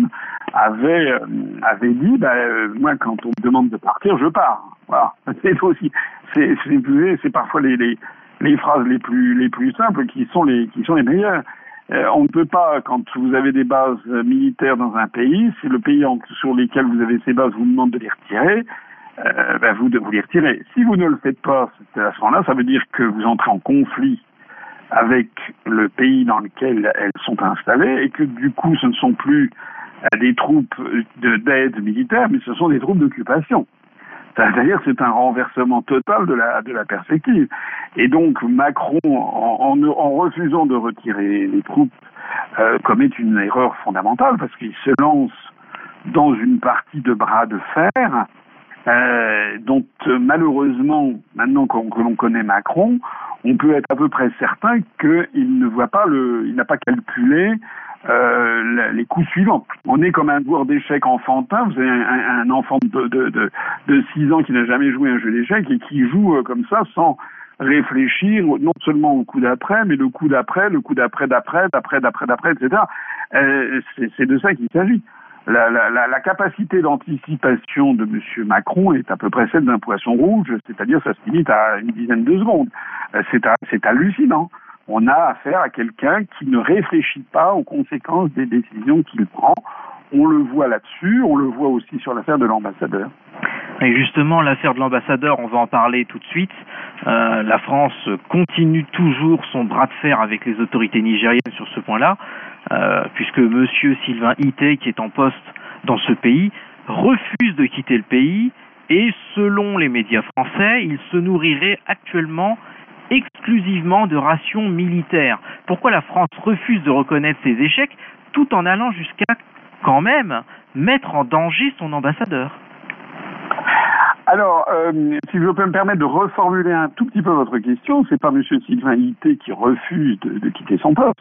avait, euh, avait dit, bah, moi, quand on me demande de partir, je pars. Voilà. (laughs) C'est aussi, c'est, parfois les, les les phrases les plus les plus simples qui sont les qui sont les meilleures. Euh, on ne peut pas, quand vous avez des bases militaires dans un pays, si le pays sur lesquels vous avez ces bases vous demande de les retirer, euh, ben vous de vous les retirer. Si vous ne le faites pas, à ce moment-là, ça veut dire que vous entrez en conflit avec le pays dans lequel elles sont installées et que du coup, ce ne sont plus des troupes d'aide militaire, mais ce sont des troupes d'occupation. C'est-à-dire c'est un renversement total de la, perspective. Et donc Macron, en, refusant de retirer les troupes, euh, commet une erreur fondamentale parce qu'il se lance dans une partie de bras de fer euh, dont malheureusement, maintenant que l'on connaît Macron, on peut être à peu près certain qu'il ne voit pas le, il n'a pas calculé euh, les coups suivants. On est comme un joueur d'échecs enfantin. Vous avez un, un enfant de, de, de, de 6 ans qui n'a jamais joué un jeu d'échecs et qui joue euh, comme ça sans réfléchir non seulement au coup d'après, mais le coup d'après, le coup d'après, d'après, d'après, d'après, d'après, etc. Euh, c'est de ça qu'il s'agit. La, la, la, la, capacité d'anticipation de M. Macron est à peu près celle d'un poisson rouge, c'est-à-dire ça se limite à une dizaine de secondes. Euh, c'est hallucinant on a affaire à quelqu'un qui ne réfléchit pas aux conséquences des décisions qu'il prend. On le voit là-dessus, on le voit aussi sur l'affaire de l'ambassadeur. Et justement, l'affaire de l'ambassadeur, on va en parler tout de suite. Euh, la France continue toujours son bras de fer avec les autorités nigériennes sur ce point-là, euh, puisque Monsieur Sylvain Ité, qui est en poste dans ce pays, refuse de quitter le pays et selon les médias français, il se nourrirait actuellement exclusivement de rations militaires. Pourquoi la France refuse de reconnaître ses échecs tout en allant jusqu'à quand même mettre en danger son ambassadeur? Alors, euh, si je peux me permettre de reformuler un tout petit peu votre question, c'est pas M. Sylvain Ité qui refuse de, de quitter son poste,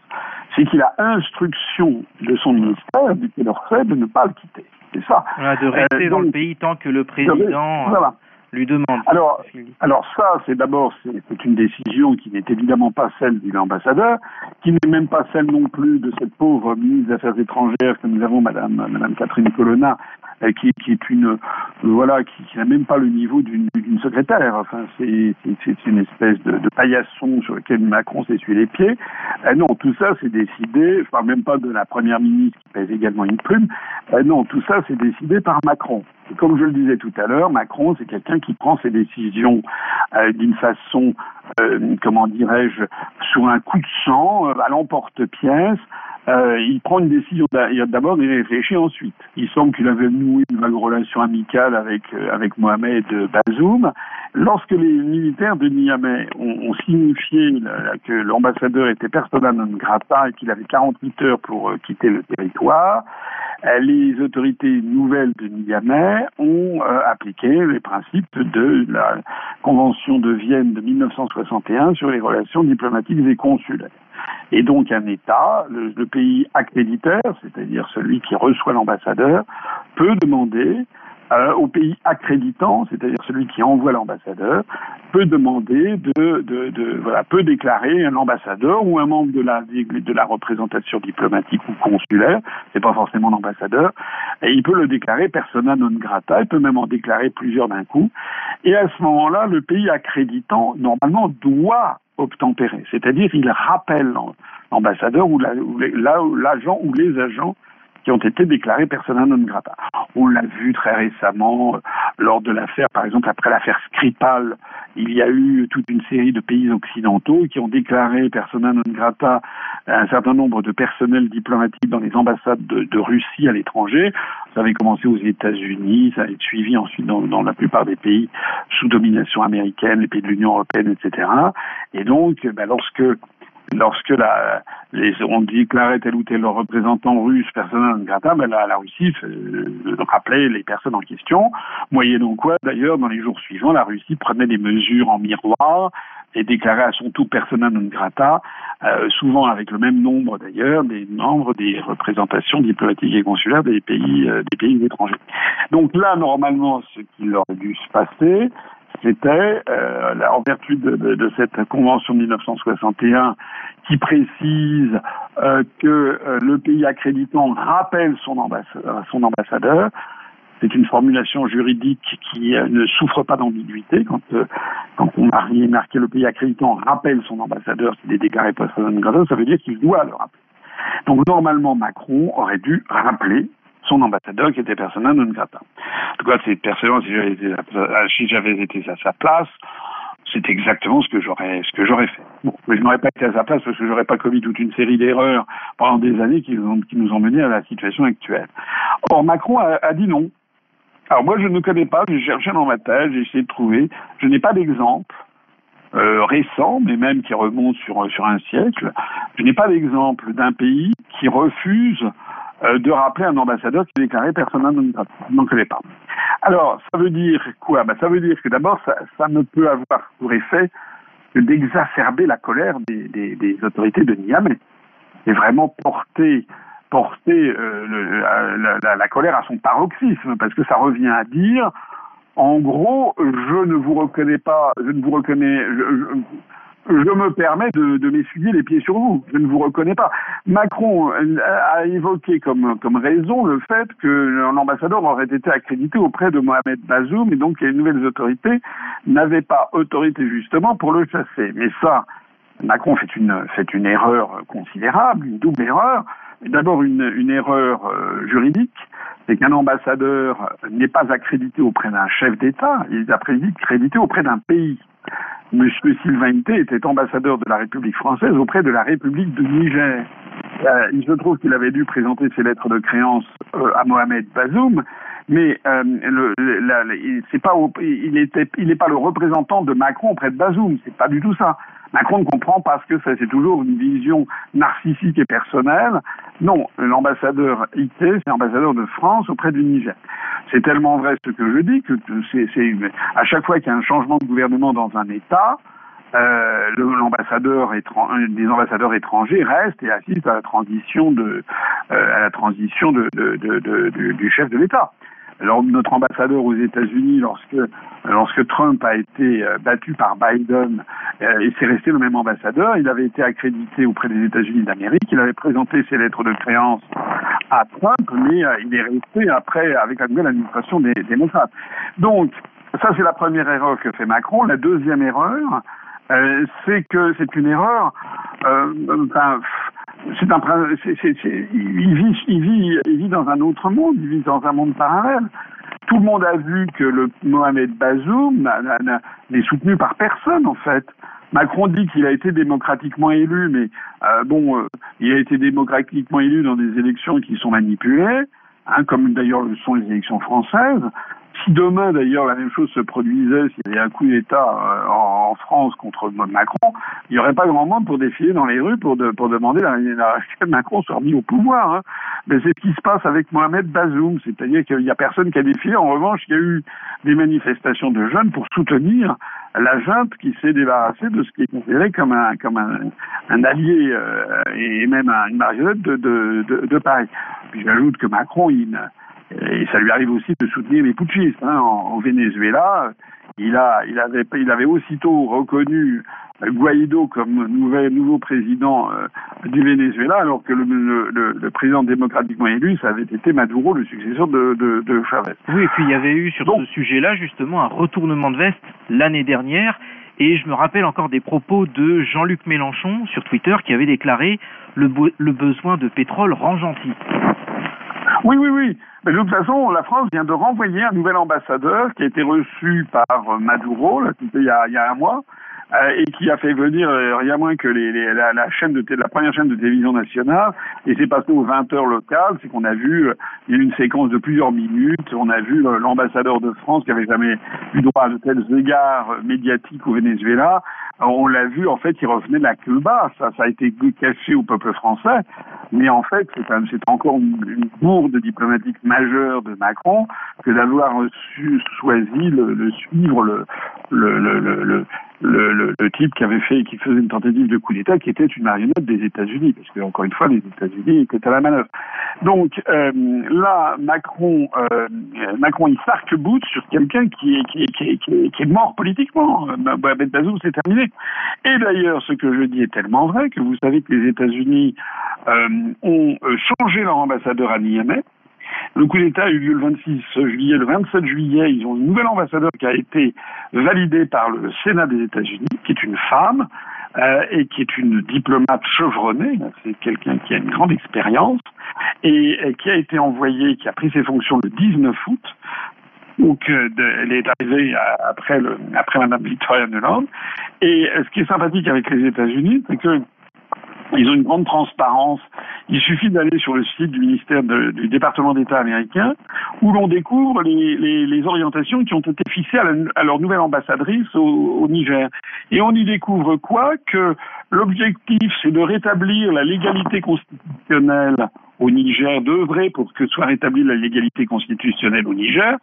c'est qu'il a instruction de son ministère, du Quai d'Orsay, de ne pas le quitter. C'est ça. Voilà, de rester euh, donc, dans le pays tant que le président. Voilà lui demande. Alors, alors ça, c'est d'abord c'est une décision qui n'est évidemment pas celle de l'ambassadeur, qui n'est même pas celle non plus de cette pauvre ministre des Affaires étrangères que nous avons, Madame, Madame Catherine Colonna, qui, qui est une euh, voilà qui, n'a même pas le niveau d'une secrétaire. Enfin, c'est une espèce de, de, paillasson sur lequel Macron s'essuie les pieds. Euh, non, tout ça c'est décidé. Je parle même pas de la première ministre qui pèse également une plume. Euh, non, tout ça c'est décidé par Macron. Et comme je le disais tout à l'heure, Macron c'est quelqu'un qui prend ses décisions euh, d'une façon, comment dirais-je, sur un coup de sang, à l'emporte-pièce. Euh, il prend une décision d'abord il réfléchit ensuite. Il semble qu'il avait noué une vague relation amicale avec euh, avec Mohamed Bazoum. Lorsque les militaires de Niamey ont, ont signifié que l'ambassadeur était persona non grata et qu'il avait 48 heures pour euh, quitter le territoire, euh, les autorités nouvelles de Niamey ont euh, appliqué les principes de la Convention de Vienne de 1961 sur les relations diplomatiques et consulaires. Et donc un État, le, pays accréditeur, c'est-à-dire celui qui reçoit l'ambassadeur, peut demander euh, au pays accréditant, c'est-à-dire celui qui envoie l'ambassadeur, peut demander de, voilà, peut déclarer un ambassadeur ou un membre de la de la représentation diplomatique ou consulaire, c'est pas forcément l'ambassadeur, et il peut le déclarer persona non grata, il peut même en déclarer plusieurs d'un coup, et à ce moment-là, le pays accréditant normalement doit obtempérer, c'est-à-dire il rappelle l'ambassadeur ou l'agent ou les agents qui ont été déclarés persona non grata. On l'a vu très récemment lors de l'affaire, par exemple, après l'affaire Skripal, il y a eu toute une série de pays occidentaux qui ont déclaré persona non grata un certain nombre de personnels diplomatiques dans les ambassades de, Russie à l'étranger. Ça avait commencé aux États-Unis, ça a été suivi ensuite dans, dans, la plupart des pays sous domination américaine, les pays de l'Union européenne, etc. Et donc, ben, lorsque lorsque la, les, on déclarait tel ou tel représentant russe grata, ben la, la Russie euh, rappelait les personnes en question, moyennant quoi, d'ailleurs, dans les jours suivants, la Russie prenait des mesures en miroir et déclarait à son tour persona non grata, euh, souvent avec le même nombre d'ailleurs des membres des représentations diplomatiques et consulaires des pays euh, étrangers. Donc là, normalement, ce qu'il aurait dû se passer, c'était, euh, en vertu de, de, de, cette convention de 1961 qui précise euh, que le pays accréditant rappelle son ambassadeur, c'est une formulation juridique qui ne souffre pas d'ambiguïté. Quand, on a marqué le pays accréditant rappelle son ambassadeur s'il est déclaré poste non ça veut dire qu'il doit le rappeler. Donc normalement, Macron aurait dû rappeler son ambassadeur qui était persona non grata. En tout cas, c'est personnellement, si j'avais été, à sa place, c'est exactement ce que j'aurais ce que j'aurais fait. Bon, mais je n'aurais pas été à sa place parce que j'aurais pas commis toute une série d'erreurs pendant des années qui, nous ont menés à la situation actuelle. Or, Macron a, dit non. Alors moi, je ne connais pas, j'ai cherché dans ma j'ai essayé de trouver, je n'ai pas d'exemple euh, récent, mais même qui remonte sur, un siècle, je n'ai pas d'exemple d'un pays qui refuse de rappeler un ambassadeur qui est déclaré persona non grata. Pas. Alors, ça veut dire quoi? Ben, Ça veut dire que d'abord, ça, ça ne peut avoir pour effet que d'exacerber la colère des, des, des autorités de Niamey et vraiment porter porter euh, la, la, la, colère à son paroxysme, parce que ça revient à dire, en gros, je ne vous reconnais pas, je ne vous reconnais, je, je, je me permets de, de m'essuyer les pieds sur vous, je ne vous reconnais pas. Macron a évoqué comme, comme raison le fait que l'ambassadeur aurait été accrédité auprès de Mohamed Bazoum et donc les nouvelles autorités n'avaient pas autorité justement pour le chasser. Mais ça, Macron fait une, fait une erreur considérable, une double erreur d'abord une, une, erreur euh, juridique, c'est qu'un ambassadeur n'est pas accrédité auprès d'un chef d'État, il est accrédité auprès d'un pays. Monsieur Sylvain Té était ambassadeur de la République française auprès de la République de Niger. Euh, il se trouve qu'il avait dû présenter ses lettres de créance euh, à Mohamed Bazoum, mais euh, le, la, c'est pas il il n'est pas le représentant de Macron auprès de Bazoum, c'est pas du tout ça. Macron ne comprend parce que c'est toujours une vision narcissique et personnelle. Non, l'ambassadeur IT, c'est l'ambassadeur de France auprès du Niger. C'est tellement vrai ce que je dis que c'est à chaque fois qu'il y a un changement de gouvernement dans un État, euh, l'ambassadeur des ambassadeurs étrangers restent et assistent à la transition de euh, à la transition de, de, de du chef de l'État. Notre ambassadeur aux États-Unis, lorsque, Trump a été euh, battu par Biden, euh, et c'est resté le même ambassadeur, il avait été accrédité auprès des États-Unis d'Amérique, il avait présenté ses lettres de créance à Trump, mais euh, il est resté après avec la nouvelle administration des démocrates. Donc, ça c'est la première erreur que fait Macron. La deuxième erreur, euh, c'est que c'est une erreur. Enfin, c'est un, c'est, c'est, c'est, il vit, il vit, il vit dans un autre monde, il vit dans un monde parallèle. Tout le monde a vu que le Mohamed Bazoum n'est soutenu par personne en fait. Macron dit qu'il a été démocratiquement élu, mais euh, bon, euh, il a été démocratiquement élu dans des élections qui sont manipulées, hein, comme d'ailleurs le sont les élections françaises. Si demain, d'ailleurs, la même chose se produisait, s'il y avait un coup d'État euh, en, France contre Macron, il n'y aurait pas grand monde pour défiler dans les rues pour, de, pour demander la, que Macron soit remis au pouvoir. Hein. Mais c'est ce qui se passe avec Mohamed Bazoum, c'est-à-dire qu'il n'y a personne qui a défilé. En revanche, il y a eu des manifestations de jeunes pour soutenir la junte qui s'est débarrassée de ce qui est considéré comme un, comme un, un allié euh, et même un, une marionnette de, de, de, de Paris. J'ajoute que Macron, il et ça lui arrive aussi de soutenir les putschistes. Hein. En, Venezuela, il, a, il, avait, il avait aussitôt reconnu Guaido comme nouvel, nouveau président euh, du Venezuela, alors que le, le, le, président démocratiquement élu, ça avait été Maduro, le successeur de, de, de Chavez. Oui, et puis il y avait eu sur Donc, ce sujet-là justement un retournement de veste l'année dernière. Et je me rappelle encore des propos de Jean-Luc Mélenchon sur Twitter qui avait déclaré le, le besoin de pétrole rend gentil. Oui, oui, oui. Mais de toute façon, la France vient de renvoyer un nouvel ambassadeur qui a été reçu par Maduro, là, il y a, il y a un mois, euh, et qui a fait venir euh, rien moins que la, première chaîne de télévision nationale. Et c'est passé aux 20 heures locales, c'est qu'on a vu euh, une séquence de plusieurs minutes. On a vu l'ambassadeur de France qui avait jamais eu droit à de tels égards médiatiques au Venezuela. On l'a vu, en fait, il revenait de la Cuba. Ça, ça a été caché au peuple français. Mais en fait, c'est encore une, bourde diplomatique majeure de Macron que d'avoir choisi le, le suivre le, le le, le, type qui avait fait, qui faisait une tentative de coup d'État, qui était une marionnette des États-Unis, parce que encore une fois, les États-Unis étaient à la manœuvre. Donc euh, là, Macron, euh, Macron, il s'arc-boute sur quelqu'un qui est, qui, est, qui, est, qui, est, mort politiquement. Mohamed Bazoum, c'est terminé. Et d'ailleurs, ce que je dis est tellement vrai que vous savez que les États-Unis euh, ont euh, changé leur ambassadeur à Niamey. Le coup d'État a eu lieu le 26 juillet. Le 27 juillet, ils ont une nouvelle ambassadeur qui a été validée par le Sénat des États-Unis, qui est une femme euh, et qui est une diplomate chevronnée. C'est quelqu'un qui a une grande expérience et, qui a été envoyée, qui a pris ses fonctions le 19 août. Donc, euh, elle est arrivée après, le, Madame Victoria Nuland. Et ce qui est sympathique avec les États-Unis, c'est que ils ont une grande transparence. Il suffit d'aller sur le site du ministère du département d'État américain où l'on découvre les, orientations qui ont été fixées à leur nouvelle ambassadrice au, au, Niger. Et on y découvre quoi? Que l'objectif, c'est de rétablir la légalité constitutionnelle au Niger, d'œuvrer pour que soit rétablie la légalité constitutionnelle au Niger.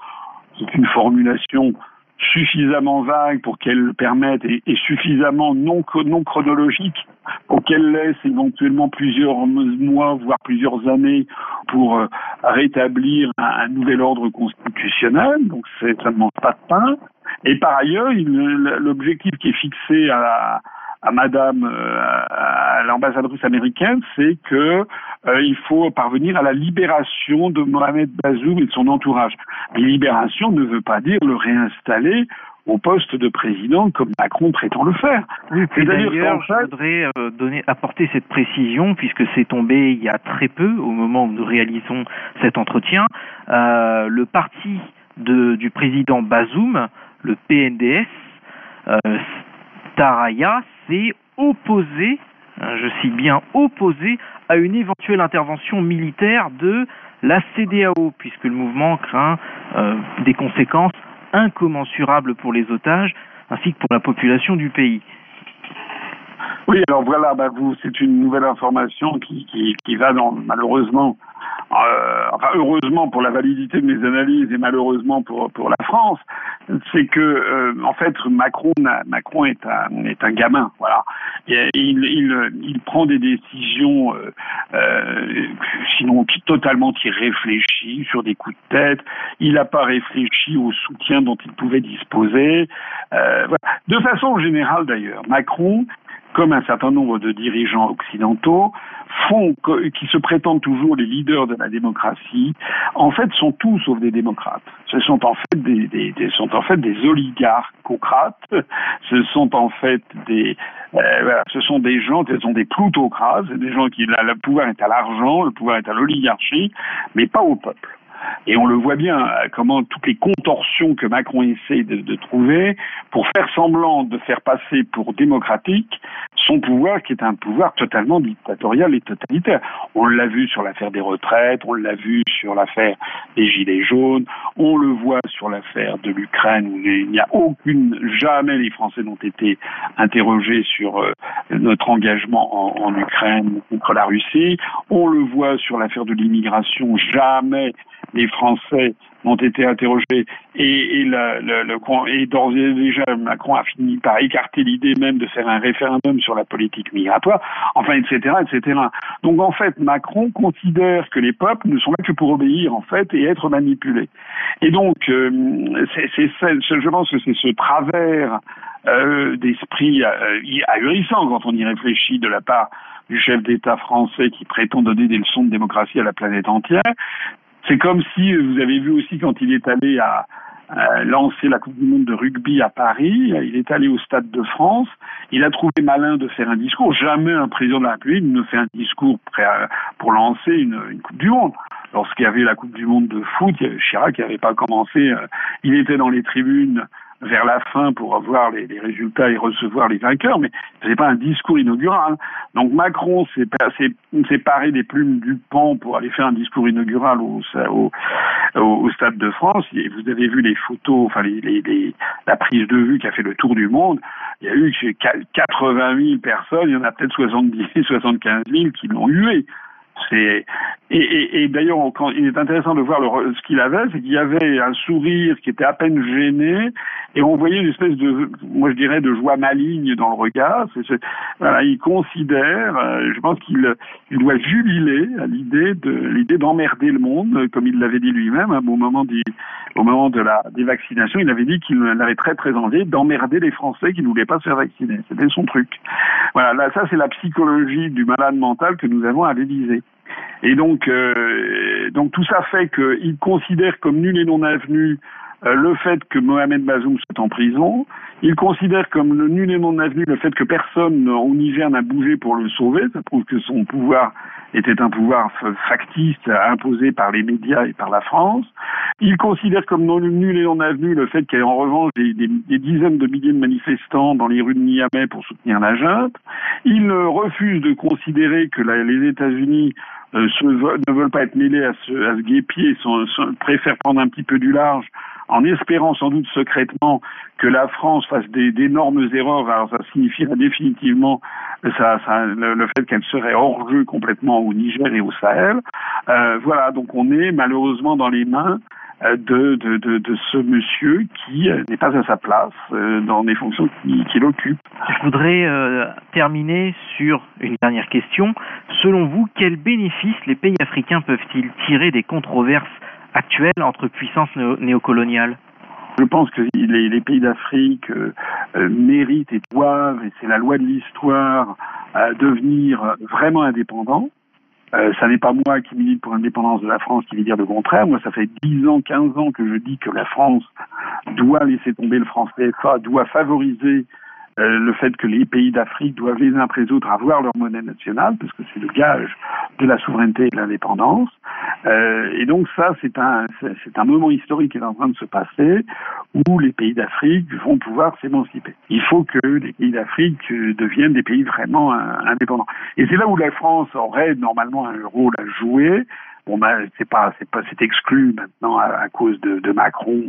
C'est une formulation suffisamment vague pour qu'elle permette et, suffisamment non, chronologique pour qu'elle laisse éventuellement plusieurs mois, voire plusieurs années pour euh, rétablir un, nouvel ordre constitutionnel. Donc ça ne mange pas de pain. Et par ailleurs, l'objectif qui est fixé à la, à Madame euh, à l'ambassadrice américaine, c'est que euh, il faut parvenir à la libération de Mohamed Bazoum et de son entourage. Mais libération ne veut pas dire le réinstaller au poste de président comme Macron prétend le faire. Oui, d'ailleurs, je voudrais euh, donner, apporter cette précision puisque c'est tombé il y a très peu au moment où nous réalisons cet entretien. Euh, le parti de, du président Bazoum, le PNDS, euh, Taraya, s'est opposé, hein, je cite bien opposé, à une éventuelle intervention militaire de la CDAO, puisque le mouvement craint euh, des conséquences incommensurables pour les otages ainsi que pour la population du pays. Oui, alors voilà, bah vous, c'est une nouvelle information qui, qui, qui va dans, malheureusement, euh, enfin heureusement pour la validité de mes analyses et malheureusement pour pour la France, c'est que euh, en fait Macron Macron est un est un gamin, voilà. Il il il prend des décisions euh, euh, sinon totalement irréfléchies sur des coups de tête. Il n'a pas réfléchi au soutien dont il pouvait disposer. Euh, voilà. De façon générale d'ailleurs, Macron comme un certain nombre de dirigeants occidentaux, font, qui se prétendent toujours les leaders de la démocratie, en fait sont tous sauf des démocrates. Ce sont en fait des, des, des sont en fait des oligarchocrates. Ce sont en fait des euh, ce sont des gens, ce sont des plutocrates, des gens qui le pouvoir est à l'argent, le pouvoir est à l'oligarchie, mais pas au peuple. Et on le voit bien, euh, comment toutes les contorsions que Macron essaie de, trouver pour faire semblant de faire passer pour démocratique son pouvoir qui est un pouvoir totalement dictatorial et totalitaire. On l'a vu sur l'affaire des retraites, on l'a vu sur l'affaire des gilets jaunes, on le voit sur l'affaire de l'Ukraine où il n'y a aucune, jamais les Français n'ont été interrogés sur euh, notre engagement en, en Ukraine contre la Russie, on le voit sur l'affaire de l'immigration, jamais les Français ont été interrogés et, d'ores et déjà Macron a fini par écarter l'idée même de faire un référendum sur la politique migratoire, enfin etc. etc. Donc en fait Macron considère que les peuples ne sont là que pour obéir en fait et être manipulés. Et donc euh, je pense que c'est ce travers euh, d'esprit euh, ahurissant quand on y réfléchit de la part du chef d'État français qui prétend donner des leçons de démocratie à la planète entière, c'est comme si vous avez vu aussi quand il est allé à, lancer la Coupe du Monde de rugby à Paris, il est allé au Stade de France, il a trouvé malin de faire un discours. Jamais un président de la République ne fait un discours pour lancer une, une Coupe du Monde. lorsqu'il y avait la Coupe du Monde de foot, Chirac n'avait pas commencé, il était dans les tribunes vers la fin pour avoir les, résultats et recevoir les vainqueurs, mais ce n'est pas un discours inaugural. Donc Macron s'est paré des plumes du pan pour aller faire un discours inaugural au, au, Stade de France. Et vous avez vu les photos, enfin les, les, la prise de vue qui a fait le tour du monde. Il y a eu 80 000 personnes, il y en a peut-être 70 75 000 qui l'ont hué. C'est et, et, et d'ailleurs, il est intéressant de voir le, ce qu'il avait, c'est qu'il y avait un sourire qui était à peine gêné, et on voyait une espèce de, moi je dirais, de joie maligne dans le regard. Voilà, il considère, euh, je pense qu'il il doit jubiler à l'idée de l'idée d'emmerder le monde, comme il l'avait dit lui-même hein, au moment du, au moment de la des vaccinations, il avait dit qu'il avait très très envie d'emmerder les Français qui ne voulaient pas se faire vacciner. C'était son truc. Voilà, là ça c'est la psychologie du malade mental que nous avons à l'Élysée. Et donc, euh, donc tout ça fait qu'il considère comme nul et non avenu euh, le fait que Mohamed Bazoum soit en prison. Il considère comme nul et non avenu le fait que personne au Niger n'a bougé pour le sauver. Ça prouve que son pouvoir était un pouvoir factice imposé par les médias et par la France. Il considère comme nul et non avenu le fait qu'il y ait en revanche des, dizaines de milliers de manifestants dans les rues de Niamey pour soutenir la junte. Il refuse de considérer que les États-Unis euh, ne veulent pas être mêlés à ce, à ce guépier, sont, sont, préfèrent prendre un petit peu du large en espérant sans doute secrètement que la France fasse d'énormes erreurs. Alors ça signifierait définitivement ça, ça, le, le, fait qu'elle serait hors jeu complètement au Niger et au Sahel. Euh, voilà, donc on est malheureusement dans les mains de, de, de, de, ce monsieur qui euh, n'est pas à sa place euh, dans les fonctions qu'il qui occupe. Je voudrais euh, terminer sur une dernière question. Selon vous, quels bénéfices les pays africains peuvent-ils tirer des controverses actuelle entre puissances néocoloniales? Je pense que les, les pays d'Afrique euh, euh, méritent et doivent, et c'est la loi de l'histoire, euh, devenir vraiment indépendants. Euh, ça n'est pas moi qui milite pour l'indépendance de la France qui vais dire le contraire. Moi, ça fait 10 ans, 15 ans que je dis que la France doit laisser tomber le franc CFA, doit favoriser euh, le fait que les pays d'Afrique doivent les uns après les autres avoir leur monnaie nationale, parce que c'est le gage de la souveraineté et de l'indépendance. Euh, et donc ça, c'est un, c'est un moment historique qui est en train de se passer où les pays d'Afrique vont pouvoir s'émanciper. Il faut que les pays d'Afrique euh, deviennent des pays vraiment indépendants. Et c'est là où la France aurait normalement un rôle à jouer, Bon ben c'est pas c'est pas c'est exclu maintenant à, cause de, Macron,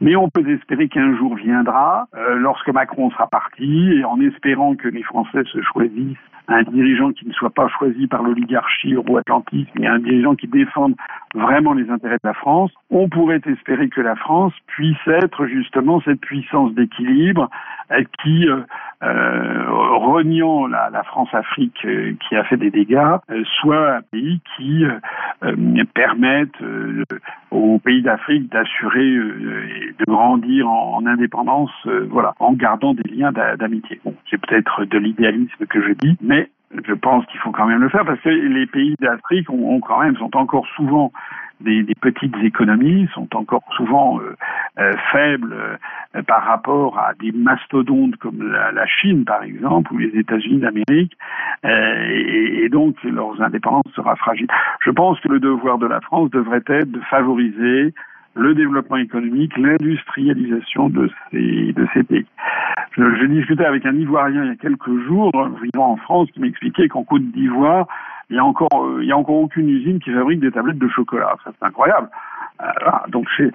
mais, on peut espérer qu'un jour viendra euh, lorsque Macron sera parti et en espérant que les Français se choisissent un dirigeant qui ne soit pas choisi par l'oligarchie euro-atlantique, mais un dirigeant qui défende vraiment les intérêts de la France, on pourrait espérer que la France puisse être justement cette puissance d'équilibre euh, qui, euh, euh, reniant la, la France-Afrique euh, qui a fait des dégâts, euh, soit un pays qui permette aux pays d'Afrique d'assurer et de grandir en, en indépendance, voilà, en gardant des liens d'amitié. Bon, c'est peut-être de l'idéalisme que je dis, mais je pense qu'il faut quand même le faire parce que les pays d'Afrique ont, quand même sont encore souvent des, petites économies sont encore souvent euh, euh, faibles euh, par rapport à des mastodontes comme la, Chine par exemple ou les États-Unis d'Amérique et, donc leur indépendance sera fragile. Je pense que le devoir de la France devrait être de favoriser le développement économique, l'industrialisation de ces, de ces pays. Je, discutais avec un Ivoirien il y a quelques jours, vivant en France, qui m'expliquait qu'en Côte d'Ivoire, il y a encore, euh, a encore aucune usine qui fabrique des tablettes de chocolat. Ça, c'est incroyable. Euh, donc c'est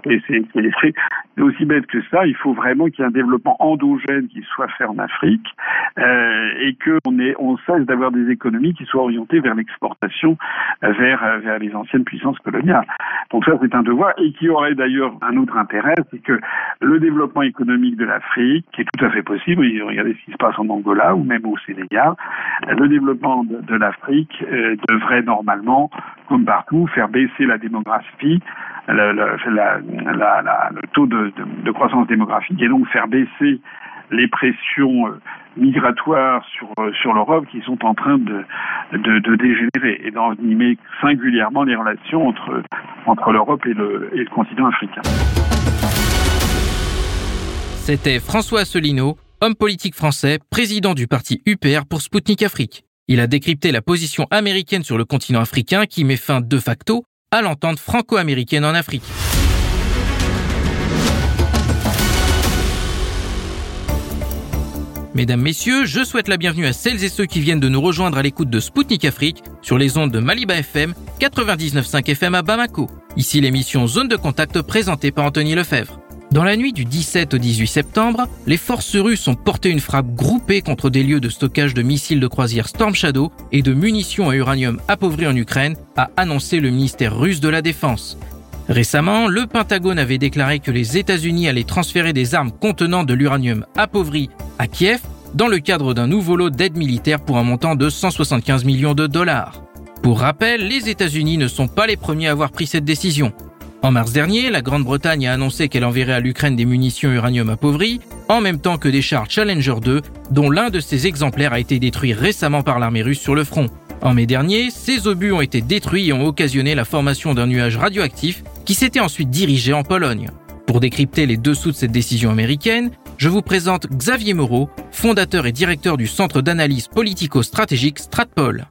aussi bête que ça. Il faut vraiment qu'il y ait un développement endogène qui soit fait en Afrique euh, et qu'on on cesse d'avoir des économies qui soient orientées vers l'exportation, euh, vers, euh, vers les anciennes puissances coloniales. Donc ça, c'est un devoir et qui aurait d'ailleurs un autre intérêt, c'est que le développement économique de l'Afrique, qui est tout à fait possible, regardez ce qui se passe en Angola ou même au Sénégal, le développement de, de l'Afrique euh, devrait normalement, comme partout, faire baisser la démographie le, taux de, croissance démographique et donc faire baisser les pressions euh, migratoires sur, euh, sur l'Europe qui sont en train de, de, dégénérer et d'envenimer singulièrement les relations entre, entre l'Europe et le, et le continent africain. C'était François Asselineau, homme politique français, président du parti UPR pour Sputnik Afrique. Il a décrypté la position américaine sur le continent africain qui met fin de facto à l'entente franco-américaine en Afrique. Mesdames, Messieurs, je souhaite la bienvenue à celles et ceux qui viennent de nous rejoindre à l'écoute de Spoutnik Afrique sur les ondes de Maliba FM, 99.5 FM à Bamako. Ici l'émission Zone de contact présentée par Anthony Lefebvre. Dans la nuit du 17 au 18 septembre, les forces russes ont porté une frappe groupée contre des lieux de stockage de missiles de croisière Storm Shadow et de munitions à uranium appauvri en Ukraine, a annoncé le ministère russe de la Défense. Récemment, le Pentagone avait déclaré que les États-Unis allaient transférer des armes contenant de l'uranium appauvri à Kiev dans le cadre d'un nouveau lot d'aide militaire pour un montant de 175 millions de dollars. Pour rappel, les États-Unis ne sont pas les premiers à avoir pris cette décision. En mars dernier, la Grande-Bretagne a annoncé qu'elle enverrait à l'Ukraine des munitions uranium appauvries, en même temps que des chars Challenger 2, dont l'un de ces exemplaires a été détruit récemment par l'armée russe sur le front. En mai dernier, ces obus ont été détruits et ont occasionné la formation d'un nuage radioactif qui s'était ensuite dirigé en Pologne. Pour décrypter les dessous de cette décision américaine, je vous présente Xavier Moreau, fondateur et directeur du centre d'analyse politico-stratégique Stratpol.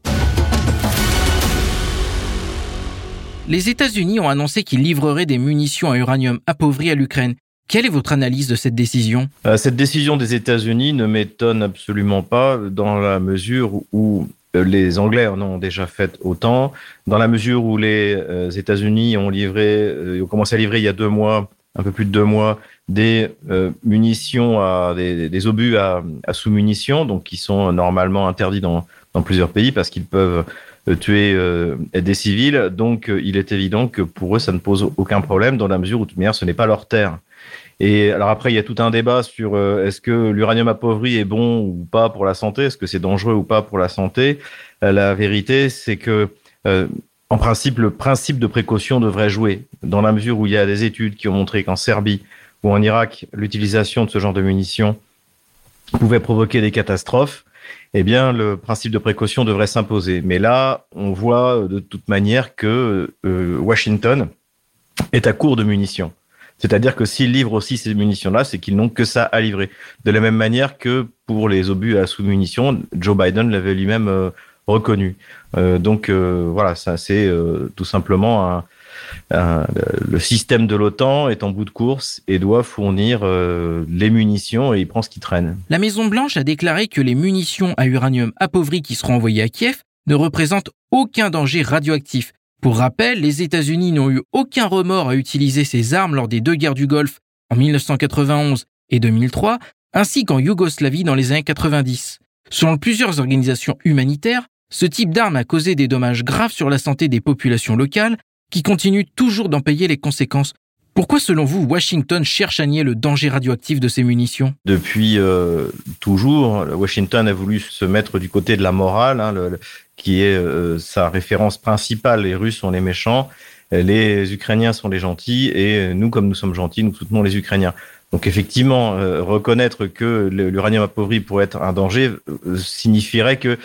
Les États-Unis ont annoncé qu'ils livreraient des munitions à uranium appauvri à l'Ukraine. Quelle est votre analyse de cette décision? Euh, Cette décision des États-Unis ne m'étonne absolument pas dans la mesure où euh, les Anglais en ont déjà fait autant, dans la mesure où les euh, États-Unis ont livré, ont commencé à livrer il y a deux mois, un peu plus de deux mois, des munitions à des, obus à, sous-munitions, donc qui sont normalement interdits dans plusieurs pays parce qu'ils peuvent tuer des civils. Donc, il est évident que pour eux, ça ne pose aucun problème dans la mesure où, de toute manière, ce n'est pas leur terre. Et alors après, il y a tout un débat sur euh, est-ce que l'uranium appauvri est bon ou pas pour la santé, est-ce que c'est dangereux ou pas pour la santé? Euh, la vérité, c'est que euh, en principe, le principe de précaution devrait jouer dans la mesure où il y a des études qui ont montré qu'en Serbie ou en Irak, l'utilisation de ce genre de munitions pouvait provoquer des catastrophes. Eh bien, le principe de précaution devrait s'imposer. Mais là, on voit de toute manière que Washington est à court de munitions. C'est-à-dire que s'ils livrent aussi ces munitions-là, c'est qu'ils n'ont que ça à livrer. De la même manière que pour les obus à sous-munitions, Joe Biden l'avait lui-même euh, reconnu. Euh, donc euh, voilà, ça c'est tout simplement un, le système de l'OTAN est en bout de course et doit fournir les munitions et il prend ce qui traîne. La Maison Blanche a déclaré que les munitions à uranium appauvri qui seront envoyées à Kiev ne représentent aucun danger radioactif pour rappel, les États-Unis n'ont eu aucun remords à utiliser ces armes lors des deux guerres du Golfe en 1991 et 2003, ainsi qu'en Yougoslavie dans les années 90. Selon plusieurs organisations humanitaires, ce type d'armes a causé des dommages graves sur la santé des populations locales qui continuent toujours d'en payer les conséquences pourquoi, selon vous, Washington cherche à nier le danger radioactif de ces munitions? Depuis euh, toujours, Washington a voulu se mettre du côté de la morale, hein, qui est euh, sa référence principale. Les Russes sont les méchants, les Ukrainiens sont les gentils, et nous, comme nous sommes gentils, nous soutenons les Ukrainiens. Donc effectivement, euh, reconnaître que l'uranium appauvri pourrait être un danger signifierait que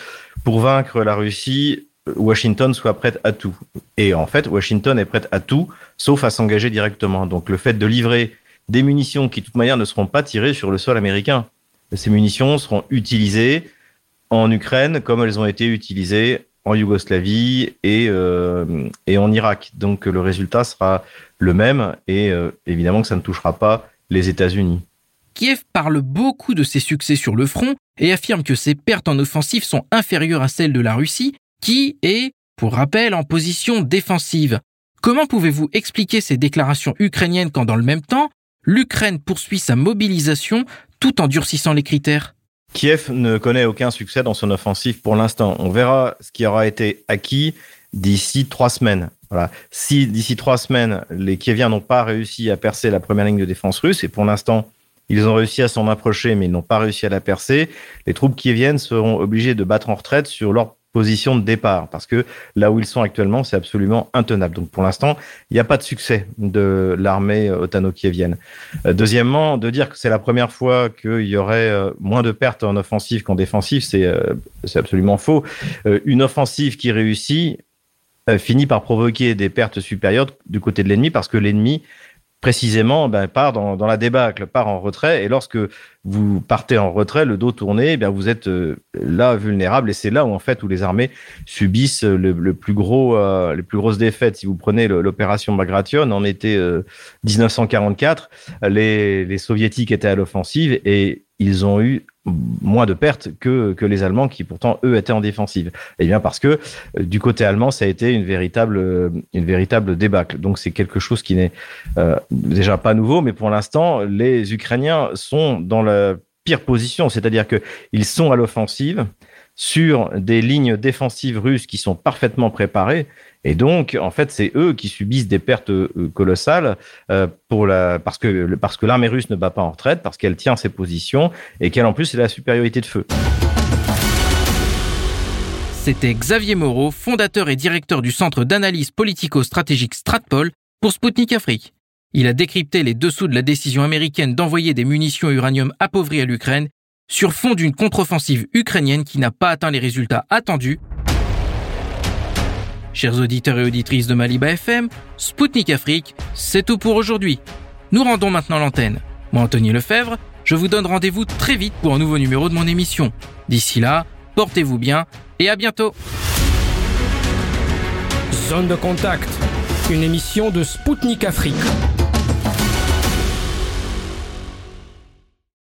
pour vaincre la Russie, Washington soit prête à tout. Et en fait, Washington est prête à tout, sauf à s'engager directement. Donc le fait de livrer des munitions qui, de toute manière, ne seront pas tirées sur le sol américain. Ces munitions seront utilisées en Ukraine comme elles ont été utilisées en Yougoslavie et, euh, en Irak. Donc le résultat sera le même et euh, évidemment que ça ne touchera pas les États-Unis. Kiev parle beaucoup de ses succès sur le front et affirme que ses pertes en offensive sont inférieures à celles de la Russie qui est, pour rappel, en position défensive. Comment pouvez-vous expliquer ces déclarations ukrainiennes quand dans le même temps, l'Ukraine poursuit sa mobilisation tout en durcissant les critères? Kiev ne connaît aucun succès dans son offensive pour l'instant. On verra ce qui aura été acquis d'ici trois semaines. Voilà. Si d'ici trois semaines, les Kieviens n'ont pas réussi à percer la première ligne de défense russe, et pour l'instant, ils ont réussi à s'en approcher, mais ils n'ont pas réussi à la percer, les troupes kieviennes seront obligées de battre en retraite sur leur position de départ, parce que là où ils sont actuellement, c'est absolument intenable. Donc pour l'instant, il n'y a pas de succès de l'armée otano-kievienne. Euh, deuxièmement, de dire que c'est la première fois qu'il y aurait euh, moins de pertes en offensive qu'en défensive, c'est euh, absolument faux. Une offensive qui réussit finit par provoquer des pertes supérieures du côté de l'ennemi, parce que l'ennemi précisément, ben, part dans, la débâcle, part en retrait. Et lorsque vous partez en retrait, le dos tourné, eh bien vous êtes euh, là vulnérable. Et c'est là où en fait où les armées subissent le, plus gros, euh, les plus grosses défaites. Si vous prenez l'opération Bagration en été 1944, les, les soviétiques étaient à l'offensive et ils ont eu moins de pertes que, que les Allemands qui pourtant eux étaient en défensive. Eh bien parce que euh, du côté allemand ça a été une véritable euh, une véritable débâcle. Donc c'est quelque chose qui n'est euh, déjà pas nouveau, mais pour l'instant les Ukrainiens sont dans la pire position, c'est-à-dire que ils sont à l'offensive sur des lignes défensives russes qui sont parfaitement préparées et donc, en fait, c'est eux qui subissent des pertes euh, colossales euh, parce que, parce que l'armée russe ne bat pas en retraite, parce qu'elle tient ses positions et qu'elle, en plus, a la supériorité de feu. C'était Xavier Moreau, fondateur et directeur du centre d'analyse politico-stratégique Stratpol pour Sputnik Afrique. Il a décrypté les dessous de la décision américaine d'envoyer des munitions uranium appauvries à l'Ukraine sur fond d'une contre-offensive ukrainienne qui n'a pas atteint les résultats attendus Chers auditeurs et auditrices de Maliba FM, Spoutnik Afrique, c'est tout pour aujourd'hui. Nous rendons maintenant l'antenne. Moi, Anthony Lefebvre, je vous donne rendez-vous très vite pour un nouveau numéro de mon émission. D'ici là, portez-vous bien et à bientôt. Zone de contact, une émission de Spoutnik Afrique.